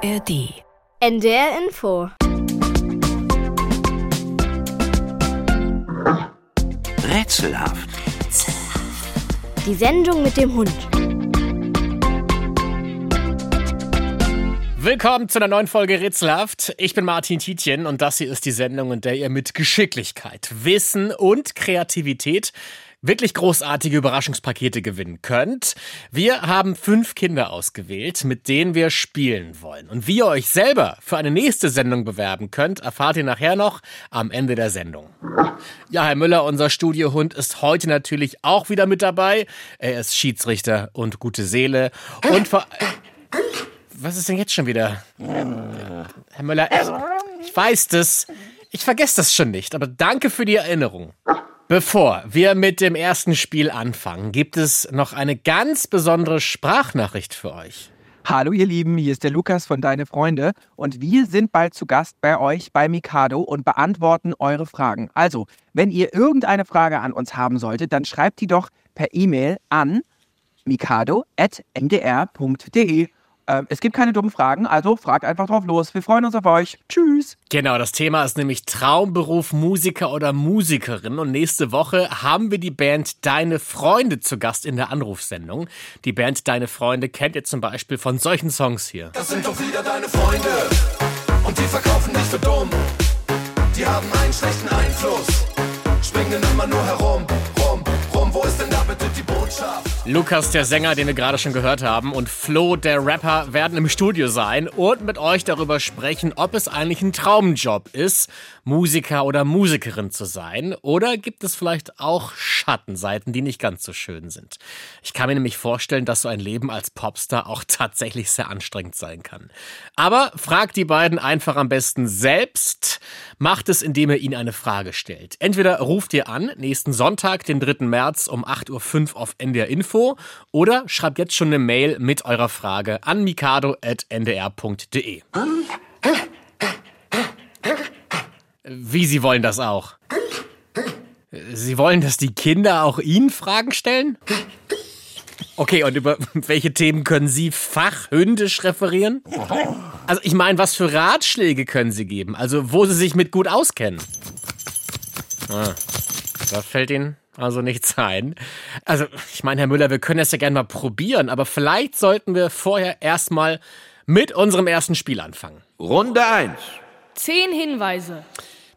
ARD. NDR Info. Rätselhaft. Die Sendung mit dem Hund. Willkommen zu einer neuen Folge Rätselhaft. Ich bin Martin Tietjen und das hier ist die Sendung, in der ihr mit Geschicklichkeit, Wissen und Kreativität wirklich großartige Überraschungspakete gewinnen könnt. Wir haben fünf Kinder ausgewählt, mit denen wir spielen wollen. Und wie ihr euch selber für eine nächste Sendung bewerben könnt, erfahrt ihr nachher noch am Ende der Sendung. Ja, Herr Müller, unser Studiohund ist heute natürlich auch wieder mit dabei. Er ist Schiedsrichter und gute Seele und vor was ist denn jetzt schon wieder? Herr Müller, ich, ich weiß das. Ich vergesse das schon nicht, aber danke für die Erinnerung. Bevor wir mit dem ersten Spiel anfangen, gibt es noch eine ganz besondere Sprachnachricht für euch. Hallo ihr Lieben, hier ist der Lukas von Deine Freunde und wir sind bald zu Gast bei euch bei Mikado und beantworten eure Fragen. Also, wenn ihr irgendeine Frage an uns haben solltet, dann schreibt die doch per E-Mail an mikado.mdr.de. Ähm, es gibt keine dummen Fragen, also fragt einfach drauf los. Wir freuen uns auf euch. Tschüss. Genau, das Thema ist nämlich Traumberuf Musiker oder Musikerin. Und nächste Woche haben wir die Band Deine Freunde zu Gast in der Anrufsendung. Die Band Deine Freunde kennt ihr zum Beispiel von solchen Songs hier. Das sind doch wieder deine Freunde und die verkaufen dich für dumm. Die haben einen schlechten Einfluss, springen immer nur herum, rum, rum. Wo ist denn da bitte die Botschaft? Lukas, der Sänger, den wir gerade schon gehört haben, und Flo, der Rapper, werden im Studio sein und mit euch darüber sprechen, ob es eigentlich ein Traumjob ist, Musiker oder Musikerin zu sein. Oder gibt es vielleicht auch Schattenseiten, die nicht ganz so schön sind. Ich kann mir nämlich vorstellen, dass so ein Leben als Popstar auch tatsächlich sehr anstrengend sein kann. Aber fragt die beiden einfach am besten selbst. Macht es, indem ihr ihnen eine Frage stellt. Entweder ruft ihr an, nächsten Sonntag, den 3. März um 8.05 Uhr auf NDR Info oder schreibt jetzt schon eine Mail mit eurer Frage an mikado.ndr.de. Wie Sie wollen das auch? Sie wollen, dass die Kinder auch Ihnen Fragen stellen? Okay, und über welche Themen können Sie fachhündisch referieren? Also ich meine, was für Ratschläge können Sie geben? Also wo Sie sich mit gut auskennen? Ah, da fällt Ihnen also nichts ein. Also ich meine, Herr Müller, wir können das ja gerne mal probieren, aber vielleicht sollten wir vorher erstmal mit unserem ersten Spiel anfangen. Runde 1. Zehn Hinweise.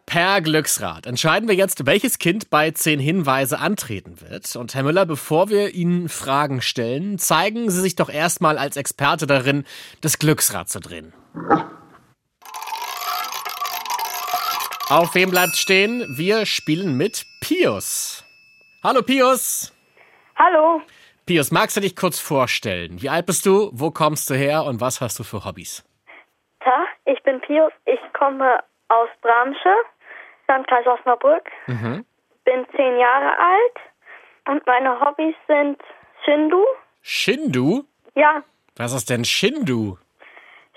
Per Glücksrad entscheiden wir jetzt, welches Kind bei zehn Hinweise antreten wird. Und Herr Müller, bevor wir Ihnen Fragen stellen, zeigen Sie sich doch erstmal als Experte darin, das Glücksrad zu drehen. Auf wem bleibt stehen? Wir spielen mit Pius. Hallo Pius. Hallo, Pius, magst du dich kurz vorstellen? Wie alt bist du? Wo kommst du her? Und was hast du für Hobbys? Tag, ich bin Pius, ich komme aus Bramsche, Landkreis Osnabrück, bin zehn Jahre alt und meine Hobbys sind Shindu. Shindu? Ja, Was ist denn Shindu?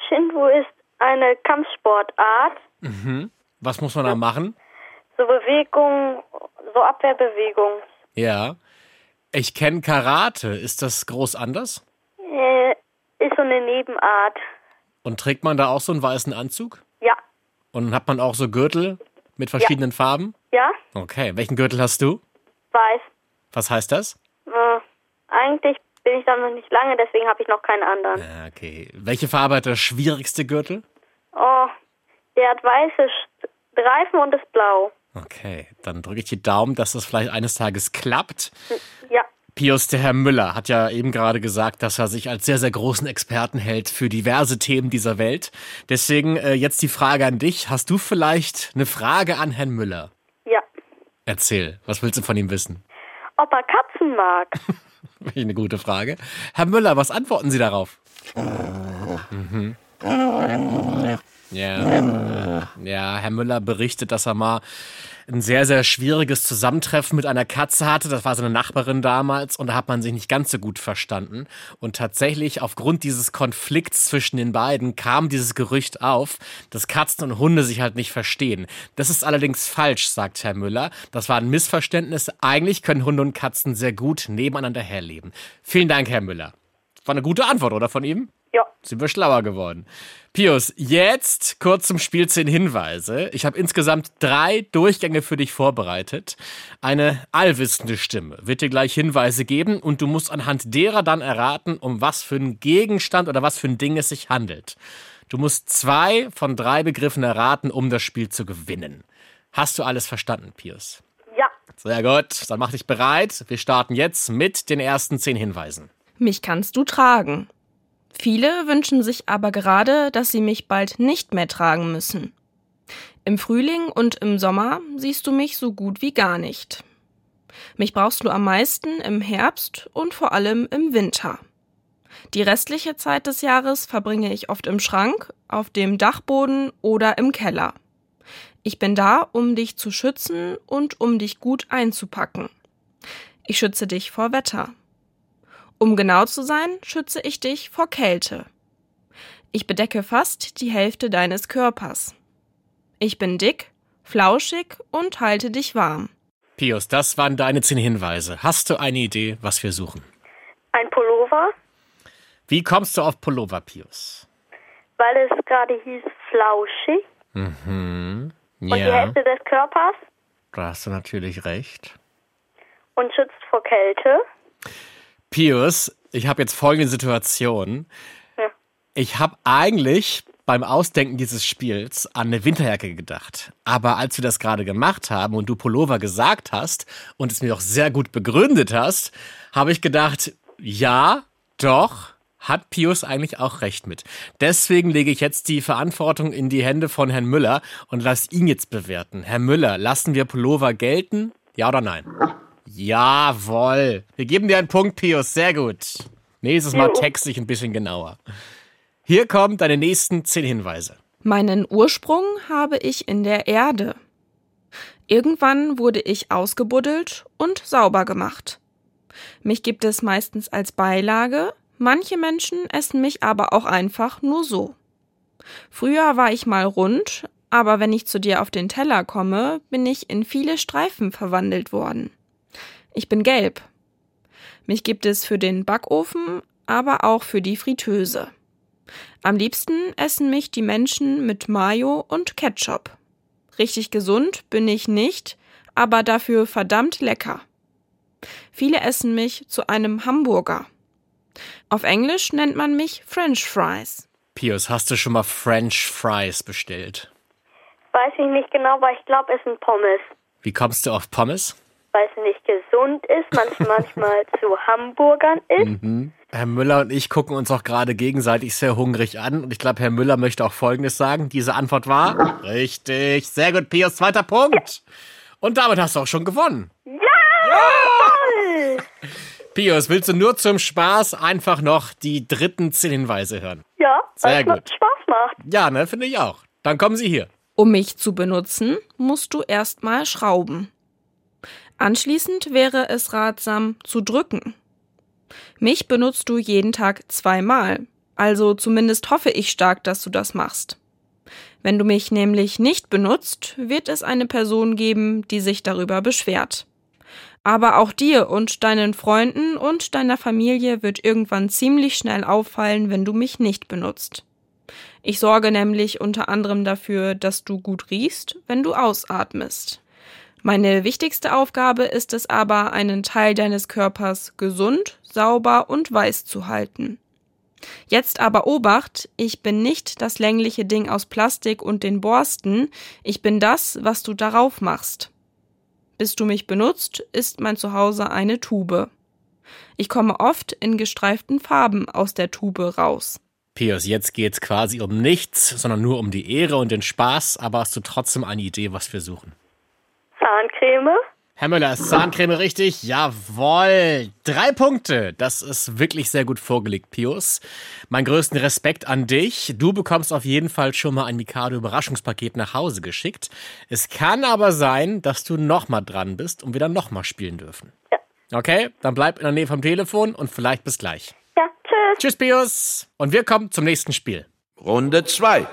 Shindu ist eine Kampfsportart, Was muss man da machen? so Bewegung, so Abwehrbewegung. Ja. Ich kenne Karate. Ist das groß anders? Äh, ist so eine Nebenart. Und trägt man da auch so einen weißen Anzug? Ja, Und hat man auch so Gürtel mit verschiedenen Farben? ja, Okay. Welchen Gürtel hast du? weiß. Was heißt das? Äh, eigentlich bin ich da noch nicht lange, deswegen habe ich noch keinen anderen. Ja, Okay. Welche Farbe hat der schwierigste Gürtel? Oh, der hat weiße St- Streifen und ist blau. Okay. Dann drücke ich die Daumen, dass das vielleicht eines Tages klappt. Ja, Pius, der Herr Müller, hat ja eben gerade gesagt, dass er sich als sehr, sehr großen Experten hält für diverse Themen dieser Welt. Deswegen äh, jetzt die Frage an dich. Hast du vielleicht eine Frage an Herrn Müller? ja. Erzähl, was willst du von ihm wissen? Ob er Katzen mag? Welche eine gute Frage. Herr Müller, was antworten Sie darauf? Mhm. Ja. ja, Herr Müller berichtet, dass er mal ein sehr, sehr schwieriges Zusammentreffen mit einer Katze hatte. Das war seine Nachbarin damals und da hat man sich nicht ganz so gut verstanden. Und tatsächlich aufgrund dieses Konflikts zwischen den beiden kam dieses Gerücht auf, dass Katzen und Hunde sich halt nicht verstehen. Das ist allerdings falsch, sagt Herr Müller. Das war ein Missverständnis. Eigentlich können Hunde und Katzen sehr gut nebeneinander herleben. Vielen Dank, Herr Müller. War eine gute Antwort, oder von ihm? Ja. Sind wir schlauer geworden. Pius, jetzt kurz zum Spiel zehn Hinweise. Ich habe insgesamt drei Durchgänge für dich vorbereitet. Eine allwissende Stimme wird dir gleich Hinweise geben und du musst anhand derer dann erraten, um was für einen Gegenstand oder was für ein Ding es sich handelt. Du musst zwei von drei Begriffen erraten, um das Spiel zu gewinnen. Hast du alles verstanden, Pius? Ja. Sehr gut, dann mach dich bereit. Wir starten jetzt mit den ersten zehn Hinweisen. Mich kannst du tragen. Viele wünschen sich aber gerade, dass sie mich bald nicht mehr tragen müssen. Im Frühling und im Sommer siehst du mich so gut wie gar nicht. Mich brauchst du am meisten im Herbst und vor allem im Winter. Die restliche Zeit des Jahres verbringe ich oft im Schrank, auf dem Dachboden oder im Keller. Ich bin da, um dich zu schützen und um dich gut einzupacken. Ich schütze dich vor Wetter. Um genau zu sein, schütze ich dich vor Kälte. Ich bedecke fast die Hälfte deines Körpers. Ich bin dick, flauschig und halte dich warm. Pius, das waren deine zehn Hinweise. Hast du eine Idee, was wir suchen? Ein Pullover, Wie kommst du auf Pullover, Pius? weil es gerade hieß flauschig. Mhm. Und die Ja, Hälfte des Körpers da hast du natürlich recht. und schützt vor Kälte. Pius, ich habe jetzt folgende Situation. Ja. Ich habe eigentlich beim Ausdenken dieses Spiels an eine Winterjacke gedacht. Aber als wir das gerade gemacht haben und du Pullover gesagt hast und es mir auch sehr gut begründet hast, habe ich gedacht, ja, doch, hat Pius eigentlich auch recht mit. Deswegen lege ich jetzt die Verantwortung in die Hände von Herrn Müller und lass ihn jetzt bewerten. Herr Müller, lassen wir Pullover gelten? Ja oder nein? Jawohl. Wir geben dir einen Punkt, Pius. Sehr gut. Nächstes Mal texte ich ein bisschen genauer. Hier kommen deine nächsten zehn Hinweise. Meinen Ursprung habe ich in der Erde. Irgendwann wurde ich ausgebuddelt und sauber gemacht. Mich gibt es meistens als Beilage, manche Menschen essen mich aber auch einfach nur so. Früher war ich mal rund, aber wenn ich zu dir auf den Teller komme, bin ich in viele Streifen verwandelt worden. Ich bin gelb. Mich gibt es für den Backofen, aber auch für die Fritteuse. Am liebsten essen mich die Menschen mit Mayo und Ketchup. Richtig gesund bin ich nicht, aber dafür verdammt lecker. Viele essen mich zu einem Hamburger. Auf Englisch nennt man mich French Fries. Pius, hast du schon mal French Fries bestellt? Weiß ich nicht genau, aber ich glaube, es sind Pommes. Wie kommst du auf Pommes? Weil es nicht gesund ist, manchmal, manchmal zu Hamburgern ist. Herr Müller und ich gucken uns auch gerade gegenseitig sehr hungrig an. Und ich glaube, Herr Müller möchte auch Folgendes sagen. Diese Antwort war richtig. Sehr gut, Pius, zweiter Punkt. Und damit hast du auch schon gewonnen. Jawohl! Pius, willst du nur zum Spaß einfach noch die dritten zehn Hinweise hören? Ja, Sehr gut. Spaß macht. Ja, ne, finde ich auch. Dann kommen sie hier. Um mich zu benutzen, musst du erstmal schrauben. Anschließend wäre es ratsam zu drücken. Mich benutzt du jeden Tag zweimal, also zumindest hoffe ich stark, dass du das machst. Wenn du mich nämlich nicht benutzt, wird es eine Person geben, die sich darüber beschwert. Aber auch dir und deinen Freunden und deiner Familie wird irgendwann ziemlich schnell auffallen, wenn du mich nicht benutzt. Ich sorge nämlich unter anderem dafür, dass du gut riechst, wenn du ausatmest. Meine wichtigste Aufgabe ist es aber, einen Teil deines Körpers gesund, sauber und weiß zu halten. Jetzt aber Obacht, ich bin nicht das längliche Ding aus Plastik und den Borsten, ich bin das, was du darauf machst. Bis du mich benutzt, ist mein Zuhause eine Tube. Ich komme oft in gestreiften Farben aus der Tube raus. Pius, jetzt geht's quasi um nichts, sondern nur um die Ehre und den Spaß. Aber hast du trotzdem eine Idee, was wir suchen? Zahncreme. Herr Müller, ist Zahncreme richtig? Jawohl. Drei Punkte. Das ist wirklich sehr gut vorgelegt, Pius. Mein größten Respekt an dich. Du bekommst auf jeden Fall schon mal ein Mikado-Überraschungspaket nach Hause geschickt. Es kann aber sein, dass du nochmal dran bist und wir dann nochmal spielen dürfen. Ja. Okay, dann bleib in der Nähe vom Telefon und vielleicht bis gleich. Ja, tschüss. Tschüss, Pius. Und wir kommen zum nächsten Spiel. Runde 2.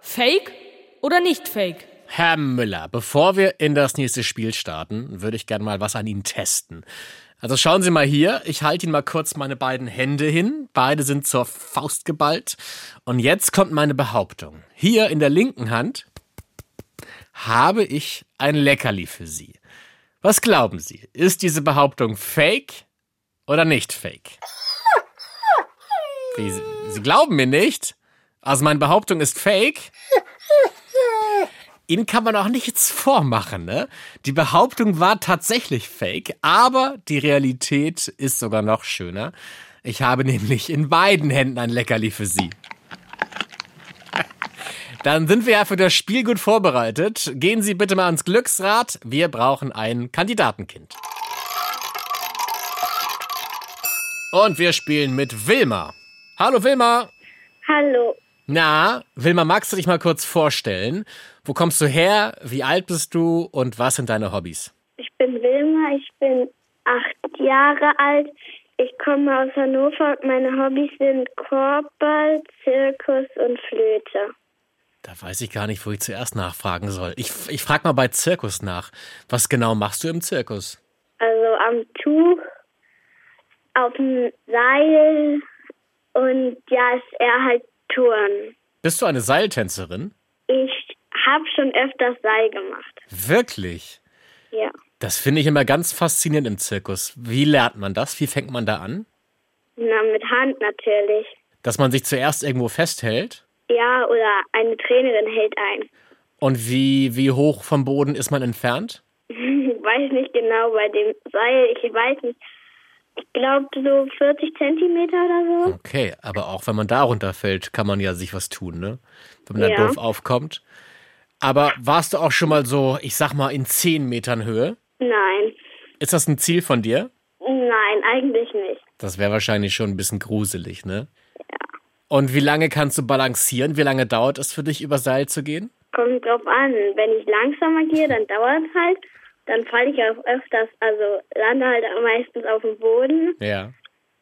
Fake oder nicht fake? Herr Müller, bevor wir in das nächste Spiel starten, würde ich gerne mal was an Ihnen testen. Also schauen Sie mal hier, ich halte Ihnen mal kurz meine beiden Hände hin. Beide sind zur Faust geballt. Und jetzt kommt meine Behauptung. Hier in der linken Hand habe ich ein Leckerli für Sie. Was glauben Sie? Ist diese Behauptung fake oder nicht fake? Sie, Sie glauben mir nicht? Also meine Behauptung ist fake? Ihnen kann man auch nichts vormachen, ne? Die Behauptung war tatsächlich fake, aber die Realität ist sogar noch schöner. Ich habe nämlich in beiden Händen ein Leckerli für Sie. Dann sind wir ja für das Spiel gut vorbereitet. Gehen Sie bitte mal ans Glücksrad. Wir brauchen ein Kandidatenkind. Und wir spielen mit Wilma. Hallo Wilma. Hallo, Na, Wilma, magst du dich mal kurz vorstellen? Wo kommst du her? Wie alt bist du? Und was sind deine Hobbys? ich bin Wilma, ich bin acht Jahre alt. Ich komme aus Hannover und meine Hobbys sind Korbball, Zirkus und Flöte. Da weiß ich gar nicht, wo ich zuerst nachfragen soll. Ich, ich frage mal bei Zirkus nach. Was genau machst du im Zirkus? Also am Tuch, auf dem Seil und ja, ist eher halt Touren. Bist du eine Seiltänzerin? Ich habe schon öfters Seil gemacht. Wirklich? Ja. Das finde ich immer ganz faszinierend im Zirkus. Wie lernt man das? Wie fängt man da an? Na, mit Hand natürlich. Dass man sich zuerst irgendwo festhält? Ja, oder eine Trainerin hält ein. Und wie, wie hoch vom Boden ist man entfernt? Ich weiß nicht genau bei dem Seil, ich weiß nicht. Ich glaube so 40 Zentimeter oder so. Okay, aber auch wenn man da runterfällt, kann man ja sich was tun, ne? Wenn man da Ja. doof aufkommt. Aber warst du auch schon mal so, ich sag mal, in 10 Metern Höhe? Nein. Ist das ein Ziel von dir? Nein, eigentlich nicht. Das wäre wahrscheinlich schon ein bisschen gruselig, ne? Ja. Und wie lange kannst du balancieren? Wie lange dauert es für dich, über Seil zu gehen? Kommt drauf an. Wenn ich langsamer gehe, dann dauert es halt. Dann falle ich auch öfters, also lande halt meistens auf dem Boden. Ja.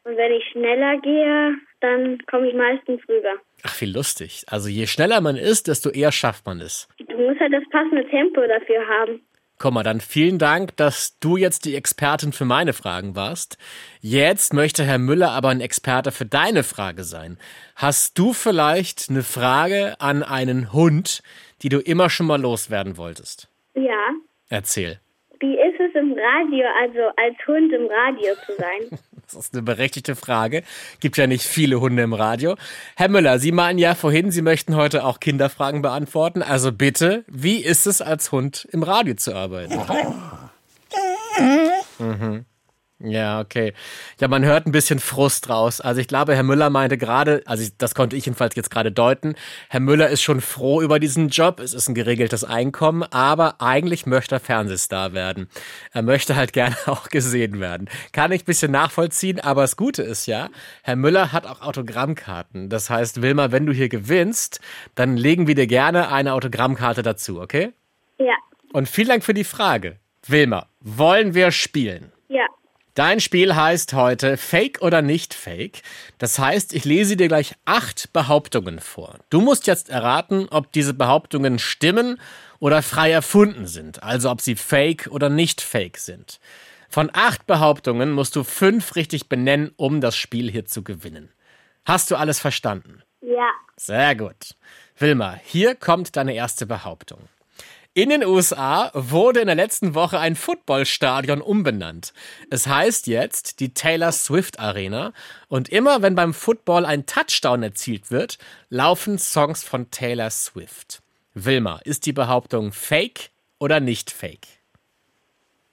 Und wenn ich schneller gehe, dann komme ich meistens rüber. Ach, wie lustig. Also je schneller man ist, desto eher schafft man es. Du musst halt das passende Tempo dafür haben. Komm mal, dann vielen Dank, dass du jetzt die Expertin für meine Fragen warst. Jetzt möchte Herr Müller aber ein Experte für deine Frage sein. Hast du vielleicht eine Frage an einen Hund, die du immer schon mal loswerden wolltest? Ja. Erzähl. Wie ist es im Radio, also als Hund im Radio zu sein? Das ist eine berechtigte Frage. Gibt ja nicht viele Hunde im Radio. Herr Müller, Sie meinten ja vorhin, Sie möchten heute auch Kinderfragen beantworten. Also bitte, wie ist es als Hund im Radio zu arbeiten? Mhm. Ja, okay. Ja, man hört ein bisschen Frust raus. Also ich glaube, Herr Müller meinte gerade, also das konnte ich jedenfalls jetzt gerade deuten, Herr Müller ist schon froh über diesen Job. Es ist ein geregeltes Einkommen, aber eigentlich möchte er Fernsehstar werden. Er möchte halt gerne auch gesehen werden. Kann ich ein bisschen nachvollziehen, aber das Gute ist ja, Herr Müller hat auch Autogrammkarten. Das heißt, Wilma, wenn du hier gewinnst, dann legen wir dir gerne eine Autogrammkarte dazu, okay? ja. Und vielen Dank für die Frage. Wilma, wollen wir spielen? Dein Spiel heißt heute Fake oder nicht Fake. Das heißt, ich lese dir gleich acht Behauptungen vor. Du musst jetzt erraten, ob diese Behauptungen stimmen oder frei erfunden sind, also ob sie fake oder nicht fake sind. Von acht Behauptungen musst du fünf richtig benennen, um das Spiel hier zu gewinnen. Hast du alles verstanden? Ja. Sehr gut. Wilma, hier kommt deine erste Behauptung. In den USA wurde in der letzten Woche ein Footballstadion umbenannt. Es heißt jetzt die Taylor Swift Arena und immer wenn beim Football ein Touchdown erzielt wird, laufen Songs von Taylor Swift. Wilma, ist die Behauptung fake oder nicht fake?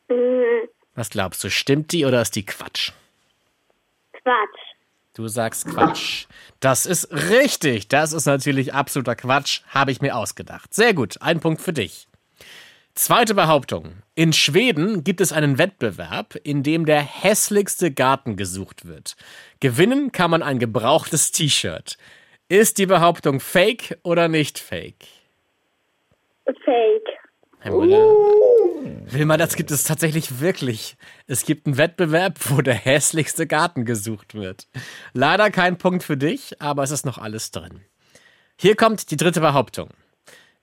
Mm, Was glaubst du, stimmt die oder ist die Quatsch? Quatsch. Du sagst Quatsch. Das ist richtig. Das ist natürlich absoluter Quatsch. Habe ich mir ausgedacht. Sehr gut. Ein Punkt für dich. Zweite Behauptung. In Schweden gibt es einen Wettbewerb, in dem der hässlichste Garten gesucht wird. Gewinnen kann man ein gebrauchtes T-Shirt. Ist die Behauptung fake oder nicht fake? Fake. Müller? Wilma, das gibt es tatsächlich wirklich. Es gibt einen Wettbewerb, wo der hässlichste Garten gesucht wird. Leider kein Punkt für dich, aber es ist noch alles drin. Hier kommt die dritte Behauptung.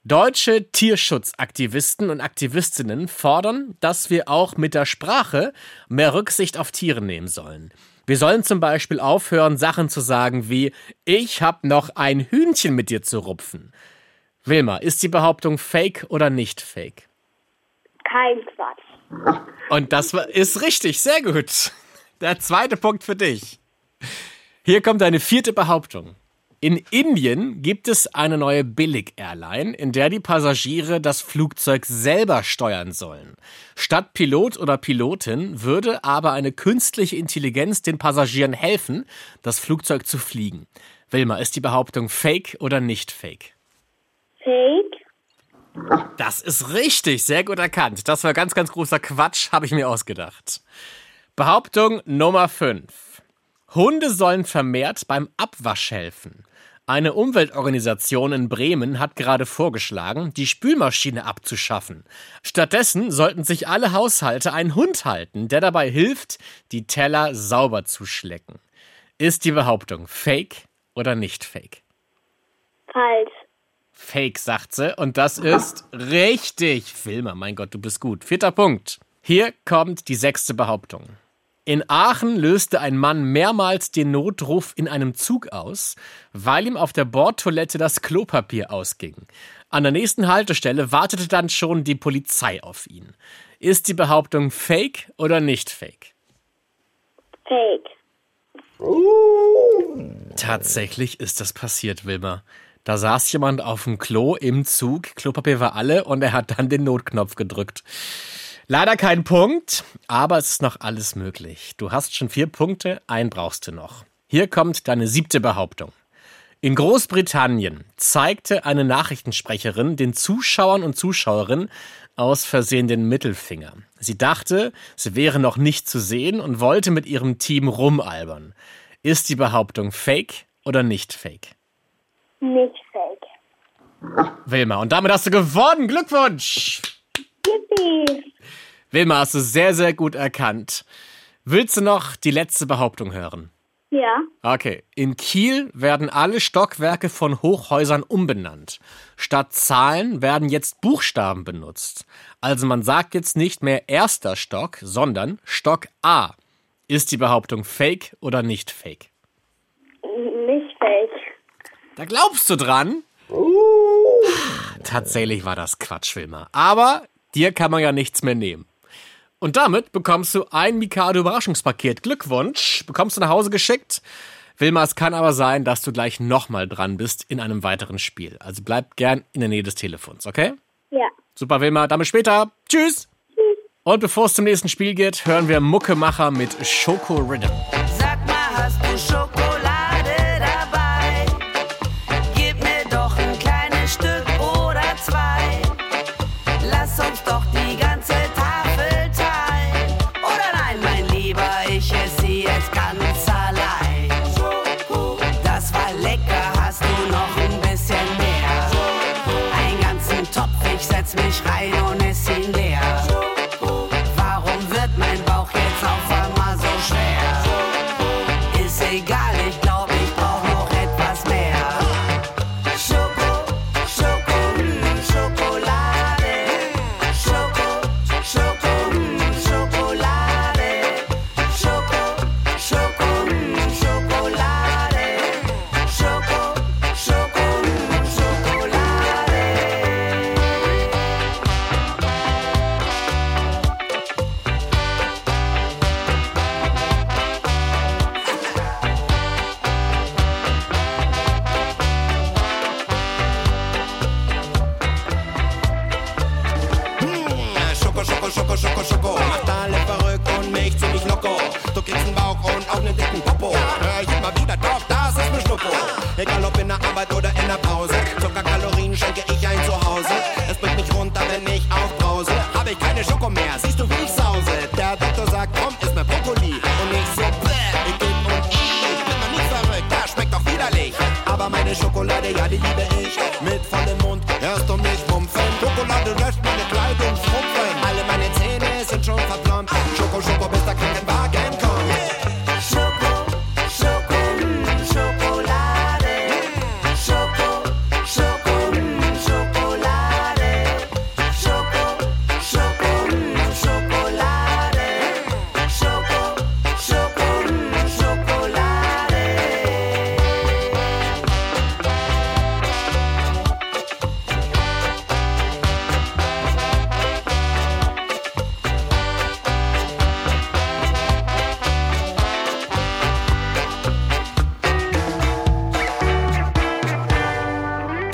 Deutsche Tierschutzaktivisten und Aktivistinnen fordern, dass wir auch mit der Sprache mehr Rücksicht auf Tiere nehmen sollen. Wir sollen zum Beispiel aufhören, Sachen zu sagen wie Ich hab noch ein Hühnchen mit dir zu rupfen. Wilma, ist die Behauptung fake oder nicht fake? Kein Quatsch. Und das ist richtig, sehr gut. Der zweite Punkt für dich. Hier kommt eine vierte Behauptung. In Indien gibt es eine neue Billig-Airline, in der die Passagiere das Flugzeug selber steuern sollen. Statt Pilot oder Pilotin würde aber eine künstliche Intelligenz den Passagieren helfen, das Flugzeug zu fliegen. Wilma, ist die Behauptung fake oder nicht fake? Fake. Das ist richtig, sehr gut erkannt. Das war ganz, ganz großer Quatsch, habe ich mir ausgedacht. Behauptung Nummer 5. Hunde sollen vermehrt beim Abwasch helfen. Eine Umweltorganisation in Bremen hat gerade vorgeschlagen, die Spülmaschine abzuschaffen. Stattdessen sollten sich alle Haushalte einen Hund halten, der dabei hilft, die Teller sauber zu schlecken. Ist die Behauptung fake oder nicht fake? Falsch. Fake, sagt sie. Und das ist richtig. Filmer, mein Gott, du bist gut. Vierter Punkt. Hier kommt die sechste Behauptung. In Aachen löste ein Mann mehrmals den Notruf in einem Zug aus, weil ihm auf der Bordtoilette das Klopapier ausging. An der nächsten Haltestelle wartete dann schon die Polizei auf ihn. Ist die Behauptung fake oder nicht fake? Fake. Tatsächlich ist das passiert, Wilma. Da saß jemand auf dem Klo im Zug, Klopapier war alle und er hat dann den Notknopf gedrückt. Leider kein Punkt, aber es ist noch alles möglich. Du hast schon vier Punkte, einen brauchst du noch. Hier kommt deine siebte Behauptung. In Großbritannien zeigte eine Nachrichtensprecherin den Zuschauern und Zuschauerinnen aus Versehen den Mittelfinger. Sie dachte, sie wäre noch nicht zu sehen und wollte mit ihrem Team rumalbern. Ist die Behauptung fake oder nicht fake? Nicht fake. Wilma, und damit hast du gewonnen. Glückwunsch! Yippie. Wilma, hast du sehr, sehr gut erkannt. Willst du noch die letzte Behauptung hören? Ja. Okay. In Kiel werden alle Stockwerke von Hochhäusern umbenannt. Statt Zahlen werden jetzt Buchstaben benutzt. Also man sagt jetzt nicht mehr erster Stock, sondern Stock A. Ist die Behauptung fake oder nicht fake? Nicht fake. Da glaubst du dran? Tatsächlich war das Quatsch, Wilma. Aber dir kann man ja nichts mehr nehmen. Und damit bekommst du ein Mikado Überraschungspaket. Glückwunsch, bekommst du nach Hause geschickt. Wilma, es kann aber sein, dass du gleich nochmal dran bist in einem weiteren Spiel. Also bleib gern in der Nähe des Telefons, okay? Ja. Super, Wilma, damit später. Tschüss. Und bevor es zum nächsten Spiel geht, hören wir Muckemacher mit Schoko Rhythm.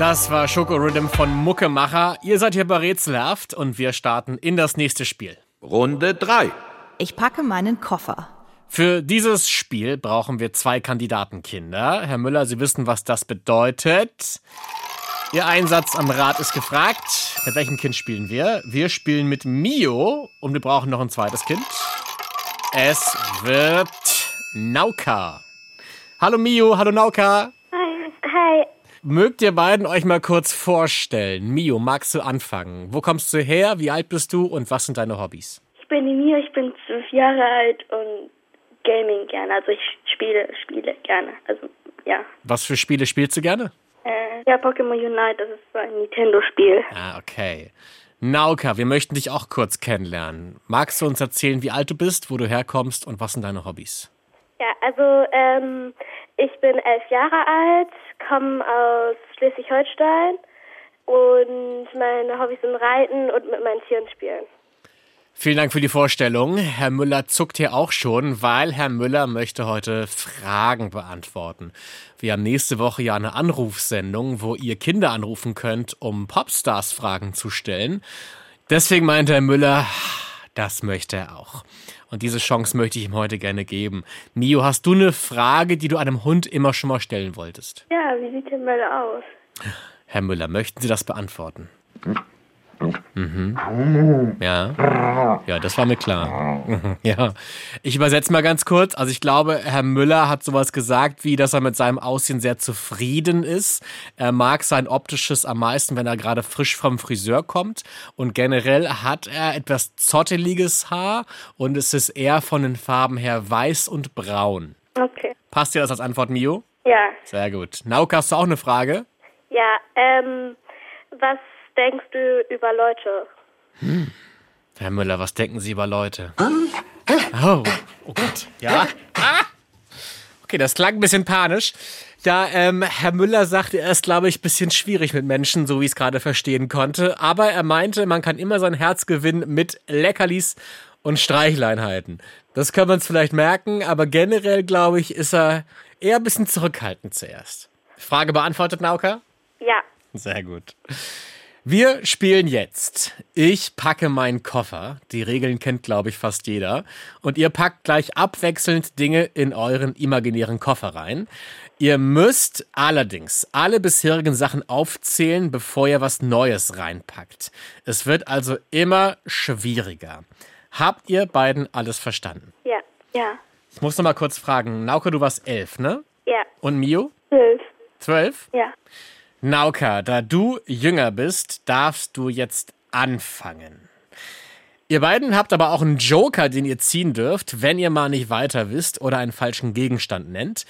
Das war Schoko Rhythm von Muckemacher. Ihr seid hier bei Rätselhaft und wir starten in das nächste Spiel. Runde 3. Ich packe meinen Koffer. Für dieses Spiel brauchen wir zwei Kandidatenkinder. Herr Müller, Sie wissen, was das bedeutet. Ihr Einsatz am Rad ist gefragt. Mit welchem Kind spielen wir? Wir spielen mit Mio und wir brauchen noch ein zweites Kind. Es wird Nauka. Hallo Mio, hallo Nauka. Mögt ihr beiden euch mal kurz vorstellen? Mio, magst du anfangen? Wo kommst du her? Wie alt bist du und was sind deine Hobbys? Ich bin die Mia, ich bin zwölf Jahre alt und Gaming gerne. Also ich spiele, spiele gerne. Also ja. Was für Spiele spielst du gerne? Äh, ja, Pokémon Unite, das ist so ein Nintendo-Spiel. Ah, okay. Nauka, wir möchten dich auch kurz kennenlernen. Magst du uns erzählen, wie alt du bist, wo du herkommst und was sind deine Hobbys? Ja, also ähm, ich bin elf Jahre alt, komme aus Schleswig-Holstein und meine Hobbys sind Reiten und mit meinen Tieren spielen. Vielen Dank für die Vorstellung. Herr Müller zuckt hier auch schon, weil Herr Müller möchte heute Fragen beantworten. Wir haben nächste Woche ja eine Anrufsendung, wo ihr Kinder anrufen könnt, um Popstars-Fragen zu stellen. Deswegen meinte Herr Müller, das möchte er auch. Und diese Chance möchte ich ihm heute gerne geben. Mio, hast du eine Frage, die du einem Hund immer schon mal stellen wolltest? Ja, wie sieht denn Mölle aus? Herr Müller, möchten Sie das beantworten? Mhm. Ja. Ja, das war mir klar. Ja. Ich übersetze mal ganz kurz. Also ich glaube, Herr Müller hat sowas gesagt, wie dass er mit seinem Aussehen sehr zufrieden ist. Er mag sein optisches am meisten, wenn er gerade frisch vom Friseur kommt. Und generell hat er etwas zotteliges Haar und es ist eher von den Farben her weiß und braun. Okay. Passt dir das als Antwort, Mio? Ja. Sehr gut. Nauka, hast du auch eine Frage? Ja, ähm, was denkst du über Leute? Herr Müller, was denken Sie über Leute? Oh, oh Gott. Ja. Ah. Okay, das klang ein bisschen panisch. Ja, ähm, Herr Müller sagte, er ist, glaube ich, ein bisschen schwierig mit Menschen, so wie ich es gerade verstehen konnte. Aber er meinte, man kann immer sein Herz gewinnen mit Leckerlis und Streichleinheiten. Das können wir uns vielleicht merken, aber generell, glaube ich, ist er eher ein bisschen zurückhaltend zuerst. Frage beantwortet, Nauka? Ja. Sehr gut. Wir spielen jetzt. Ich packe meinen Koffer. Die Regeln kennt, glaube ich, fast jeder. Und ihr packt gleich abwechselnd Dinge in euren imaginären Koffer rein. Ihr müsst allerdings alle bisherigen Sachen aufzählen, bevor ihr was Neues reinpackt. Es wird also immer schwieriger. Habt ihr beiden alles verstanden? Ja. Ja. Ich muss noch mal kurz fragen. Nauke, du warst elf, ne? Ja. Und Mio? Zwölf. Zwölf? Ja. Nauka, da du jünger bist, darfst du jetzt anfangen. Ihr beiden habt aber auch einen Joker, den ihr ziehen dürft, wenn ihr mal nicht weiter wisst oder einen falschen Gegenstand nennt.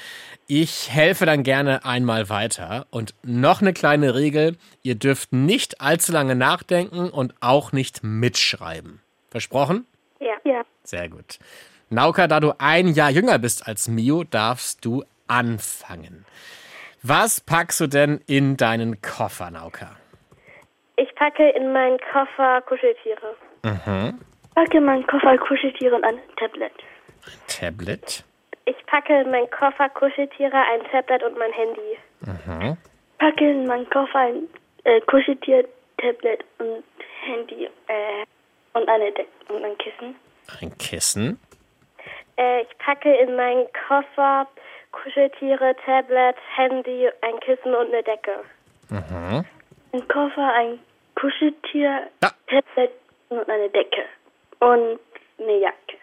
Ich helfe dann gerne einmal weiter. Und noch eine kleine Regel, ihr dürft nicht allzu lange nachdenken und auch nicht mitschreiben. Versprochen? Ja. Ja. Sehr gut. Nauka, da du ein Jahr jünger bist als Mio, darfst du anfangen. Was packst du denn in deinen Koffer, Nauka? Ich packe in meinen Koffer Kuscheltiere. Mhm. Ich packe in meinen Koffer Kuscheltiere und ein Tablet. Tablet. Ich packe in meinen Koffer Kuscheltiere, ein Tablet und mein Handy. Mhm. Ich packe in meinen Koffer ein äh, Kuscheltier, Tablet und Handy äh, und eine und ein Kissen. Ein Kissen. Äh, ich packe in meinen Koffer Kuscheltiere, Tablet, Handy, ein Kissen und eine Decke. Mhm. Ein Koffer, ein Kuscheltier, Ja. Tablet und eine Decke. Und eine Jacke.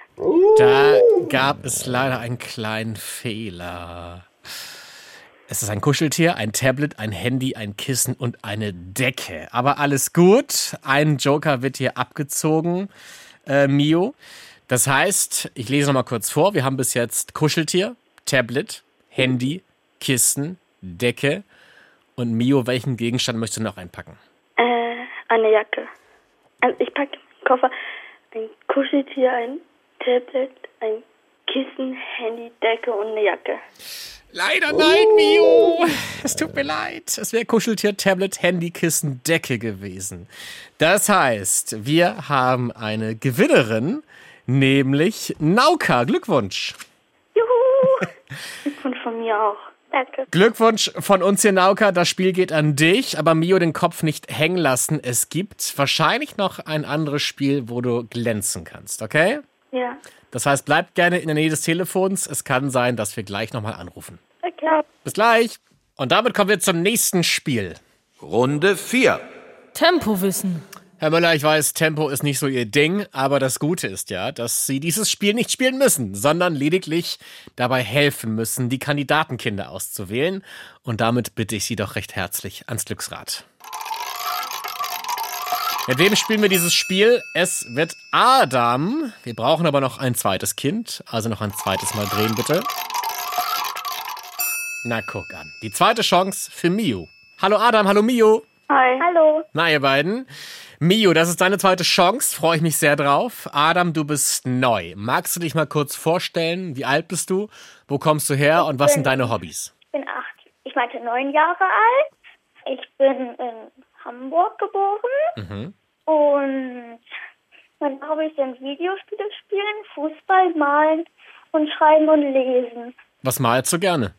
Da gab es leider einen kleinen Fehler. Es ist ein Kuscheltier, ein Tablet, ein Handy, ein Kissen und eine Decke. Aber alles gut. Ein Joker wird hier abgezogen, äh, Mio. Das heißt, ich lese noch mal kurz vor. Wir haben bis jetzt Kuscheltier, Tablet, Handy, Kissen, Decke. Und Mio, welchen Gegenstand möchtest du noch einpacken? Äh, eine Jacke. Also ich packe meinen Koffer ein Kuscheltier, ein Tablet, ein Kissen, Handy, Decke und eine Jacke. Leider nein, Mio. Es tut mir leid. Es wäre Kuscheltier, Tablet, Handy, Kissen, Decke gewesen. Das heißt, wir haben eine Gewinnerin, nämlich Nauka. Glückwunsch. Und von mir auch. Danke. Glückwunsch von uns hier, Nauka. Das Spiel geht an dich, aber Mio den Kopf nicht hängen lassen. Es gibt wahrscheinlich noch ein anderes Spiel, wo du glänzen kannst, okay? Ja. Das heißt, bleib gerne in der Nähe des Telefons. Es kann sein, dass wir gleich nochmal anrufen. Okay. Bis gleich. Und damit kommen wir zum nächsten Spiel. Runde 4. Tempowissen. Herr Müller, ich weiß, Tempo ist nicht so Ihr Ding, aber das Gute ist ja, dass Sie dieses Spiel nicht spielen müssen, sondern lediglich dabei helfen müssen, die Kandidatenkinder auszuwählen. Und damit bitte ich Sie doch recht herzlich ans Glücksrad. Mit wem spielen wir dieses Spiel? Es wird Adam. Wir brauchen aber noch ein zweites Kind, also noch ein zweites Mal drehen, bitte. Na, guck an. Die zweite Chance für Mio. Hallo Adam, hallo Mio. Hi. Hallo. Na, ihr beiden. Mio, das ist deine zweite Chance. Freue ich mich sehr drauf. Adam, du bist neu. Magst du dich mal kurz vorstellen? Wie alt bist du? Wo kommst du her und was sind deine Hobbys? Ich bin acht. Ich meinte neun Jahre alt. Ich bin in Hamburg geboren. Mhm. Und meine Hobbys sind Videospiele spielen, Fußball, malen und schreiben und lesen. Was malst du gerne?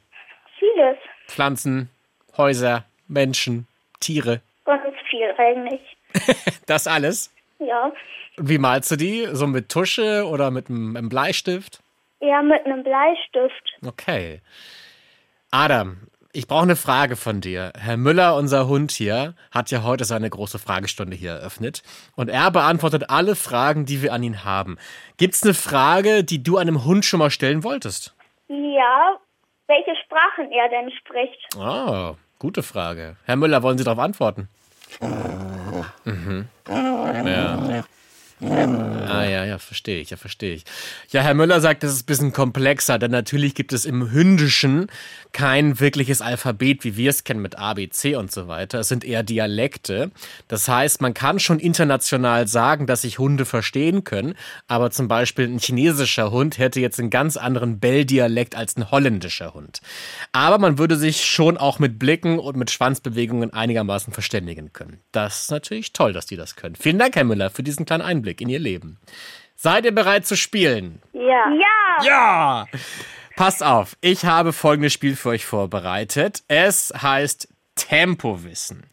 Vieles. Pflanzen, Häuser, Menschen, Tiere. Ganz viel eigentlich. Das alles? Ja. Und wie malst du die? So mit Tusche oder mit einem Bleistift? Eher mit einem Bleistift. Okay. Adam, ich brauche eine Frage von dir. Herr Müller, unser Hund hier, hat ja heute seine große Fragestunde hier eröffnet. Und er beantwortet alle Fragen, die wir an ihn haben. Gibt's eine Frage, die du einem Hund schon mal stellen wolltest? Ja. Welche Sprachen er denn spricht? Ah, gute Frage. Herr Müller, wollen Sie darauf antworten? Mhm. Ja. Ah ja, ja, verstehe ich, ja, verstehe ich. Ja, Herr Müller sagt, das ist ein bisschen komplexer, denn natürlich gibt es im Hündischen kein wirkliches Alphabet, wie wir es kennen mit A, B, C und so weiter. Es sind eher Dialekte. Das heißt, man kann schon international sagen, dass sich Hunde verstehen können, aber zum Beispiel ein chinesischer Hund hätte jetzt einen ganz anderen Bell-Dialekt als ein holländischer Hund. Aber man würde sich schon auch mit Blicken und mit Schwanzbewegungen einigermaßen verständigen können. Das ist natürlich toll, dass die das können. Vielen Dank, Herr Müller, für diesen kleinen Einblick in Ihr Leben. Seid ihr bereit zu spielen? Ja. Ja. Ja! Passt auf, ich habe folgendes Spiel für euch vorbereitet. Es heißt Tempowissen.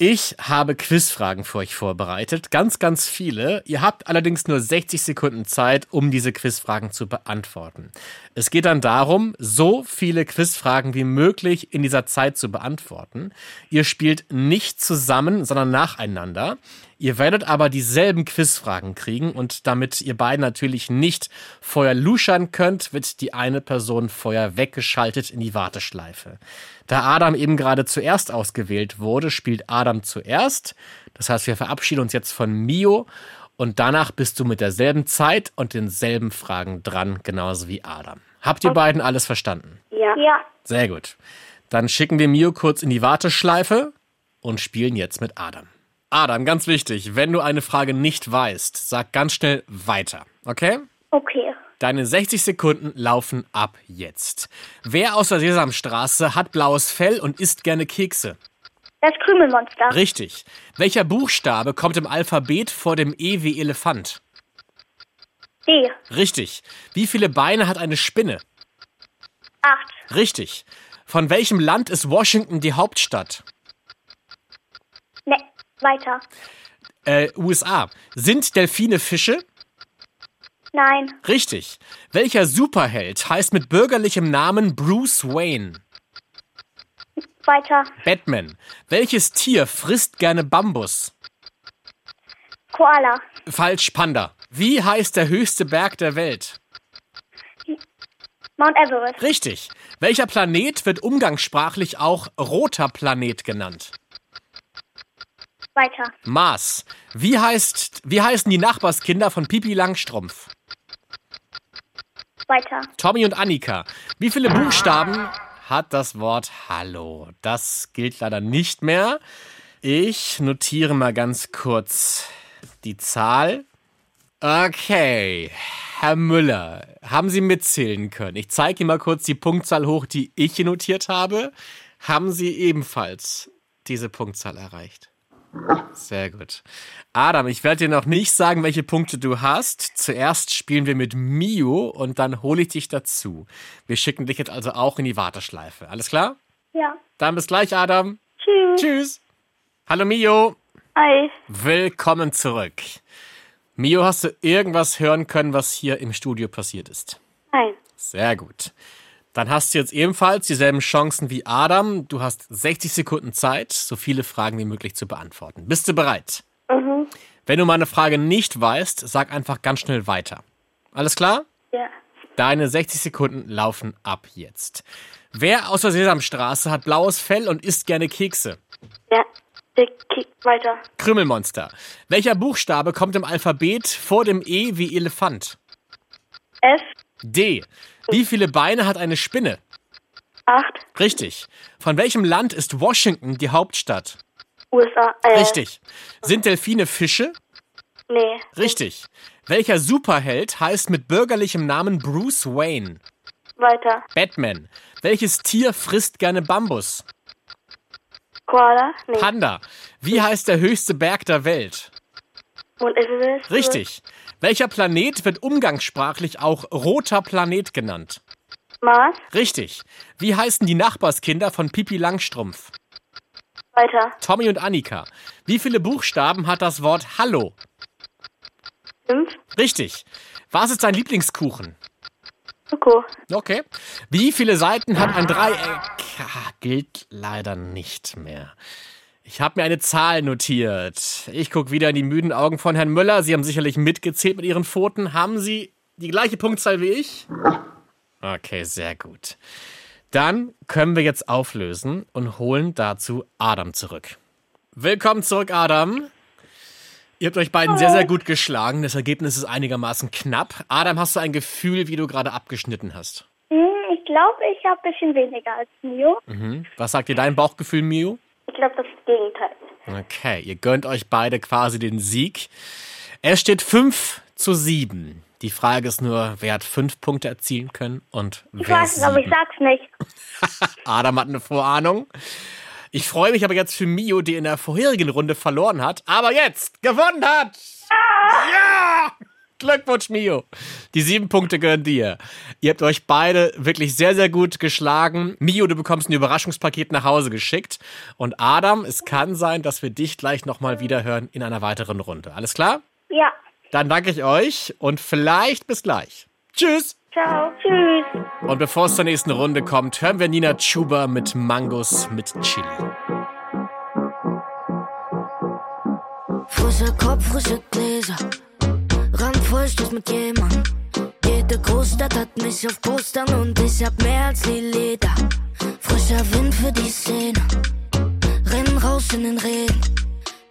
Ich habe Quizfragen für euch vorbereitet, ganz, ganz viele. Ihr habt allerdings nur 60 Sekunden Zeit, um diese Quizfragen zu beantworten. Es geht dann darum, so viele Quizfragen wie möglich in dieser Zeit zu beantworten. Ihr spielt nicht zusammen, sondern nacheinander. Ihr werdet aber dieselben Quizfragen kriegen und damit ihr beiden natürlich nicht vorher luschern könnt, wird die eine Person vorher weggeschaltet in die Warteschleife. Da Adam eben gerade zuerst ausgewählt wurde, spielt Adam zuerst. Das heißt, wir verabschieden uns jetzt von Mio und danach bist du mit derselben Zeit und denselben Fragen dran, genauso wie Adam. Habt ihr beiden alles verstanden? Ja. Ja. Sehr gut. Dann schicken wir Mio kurz in die Warteschleife und spielen jetzt mit Adam. Adam, ganz wichtig, wenn du eine Frage nicht weißt, sag ganz schnell weiter, okay? Okay. Deine 60 Sekunden laufen ab jetzt. Wer aus der Sesamstraße hat blaues Fell und isst gerne Kekse? Das Krümelmonster. Richtig. Welcher Buchstabe kommt im Alphabet vor dem E wie Elefant? D. Richtig. Wie viele Beine hat eine Spinne? Acht. Richtig. Von welchem Land ist Washington die Hauptstadt? Ne. Weiter. Äh, USA. Sind Delfine Fische? Nein. Richtig. Welcher Superheld heißt mit bürgerlichem Namen Bruce Wayne? Weiter. Batman. Welches Tier frisst gerne Bambus? Koala. Falsch, Panda. Wie heißt der höchste Berg der Welt? Mount Everest. Richtig. Welcher Planet wird umgangssprachlich auch roter Planet genannt? Weiter. Mars. Wie, heißt, wie heißen die Nachbarskinder von Pipi Langstrumpf? Weiter. Tommy und Annika. Wie viele Buchstaben hat das Wort Hallo? Das gilt leider nicht mehr. Ich notiere mal ganz kurz die Zahl. Okay, Herr Müller, haben Sie mitzählen können? Ich zeige Ihnen mal kurz die Punktzahl hoch, die ich hier notiert habe. Haben Sie ebenfalls diese Punktzahl erreicht? Sehr gut. Adam, ich werde dir noch nicht sagen, welche Punkte du hast. Zuerst spielen wir mit Mio und dann hole ich dich dazu. Wir schicken dich jetzt also auch in die Warteschleife. Alles klar? Ja. Dann bis gleich, Adam. Tschüss. Tschüss. Hallo Mio. Hi. Willkommen zurück. Mio, hast du irgendwas hören können, was hier im Studio passiert ist? Nein. Sehr gut. Dann hast du jetzt ebenfalls dieselben Chancen wie Adam. Du hast 60 Sekunden Zeit, so viele Fragen wie möglich zu beantworten. Bist du bereit? Mhm. Wenn du mal eine Frage nicht weißt, sag einfach ganz schnell weiter. Alles klar? Ja. Deine 60 Sekunden laufen ab jetzt. Wer aus der Sesamstraße hat blaues Fell und isst gerne Kekse? Ja. Der kickt weiter. Krümmelmonster. Welcher Buchstabe kommt im Alphabet vor dem E wie Elefant? F. D. Wie viele Beine hat eine Spinne? Acht. Richtig. Von welchem Land ist Washington die Hauptstadt? USA. Äh, Richtig. Sind Delfine Fische? Nee. Richtig. Welcher Superheld heißt mit bürgerlichem Namen Bruce Wayne? Weiter. Batman. Welches Tier frisst gerne Bambus? Koala. Nee. Panda. Wie heißt der höchste Berg der Welt? Richtig. Welcher Planet wird umgangssprachlich auch roter Planet genannt? Mars. Richtig. Wie heißen die Nachbarskinder von Pipi Langstrumpf? Weiter. Tommy und Annika. Wie viele Buchstaben hat das Wort Hallo? Fünf. Richtig. Was ist dein Lieblingskuchen? Schoko. Okay. Wie viele Seiten hat ein Dreieck? Ah, gilt leider nicht mehr. Ich habe mir eine Zahl notiert. Ich gucke wieder in die müden Augen von Herrn Müller. Sie haben sicherlich mitgezählt mit Ihren Pfoten. Haben Sie die gleiche Punktzahl wie ich? Okay, sehr gut. Dann können wir jetzt auflösen und holen dazu Adam zurück. Willkommen zurück, Adam. Ihr habt euch beiden sehr, sehr gut geschlagen. Das Ergebnis ist einigermaßen knapp. Adam, hast du ein Gefühl, wie du gerade abgeschnitten hast? Hm, ich glaube, ich habe ein bisschen weniger als Mio. Mhm. Was sagt dir dein Bauchgefühl, Mio? Ich glaube, das Gegenteil. Okay, ihr gönnt euch beide quasi den Sieg. Es steht 5 zu 7. Die Frage ist nur, wer hat fünf Punkte erzielen können und Ich wer weiß es, aber ich sag's nicht. Adam hat eine Vorahnung. Ich freue mich aber jetzt für Mio, die in der vorherigen Runde verloren hat, aber jetzt gewonnen hat. Ja! Glückwunsch, Mio. Die sieben Punkte gehören dir. Ihr habt euch beide wirklich sehr, sehr gut geschlagen. Mio, du bekommst ein Überraschungspaket nach Hause geschickt. Und Adam, es kann sein, dass wir dich gleich nochmal wieder hören in einer weiteren Runde. Alles klar? Ja. Dann danke ich euch und vielleicht bis gleich. Tschüss. Ciao. Tschüss. Und bevor es zur nächsten Runde kommt, hören wir Nina Chuba mit Mangos mit Chili. Frischer Kopf, frische Gläser. Schluss mit jemand. Jede Großstadt hat mich auf Postern und ich hab mehr als die Leder. Frischer Wind für die Szene. Renn raus in den Regen.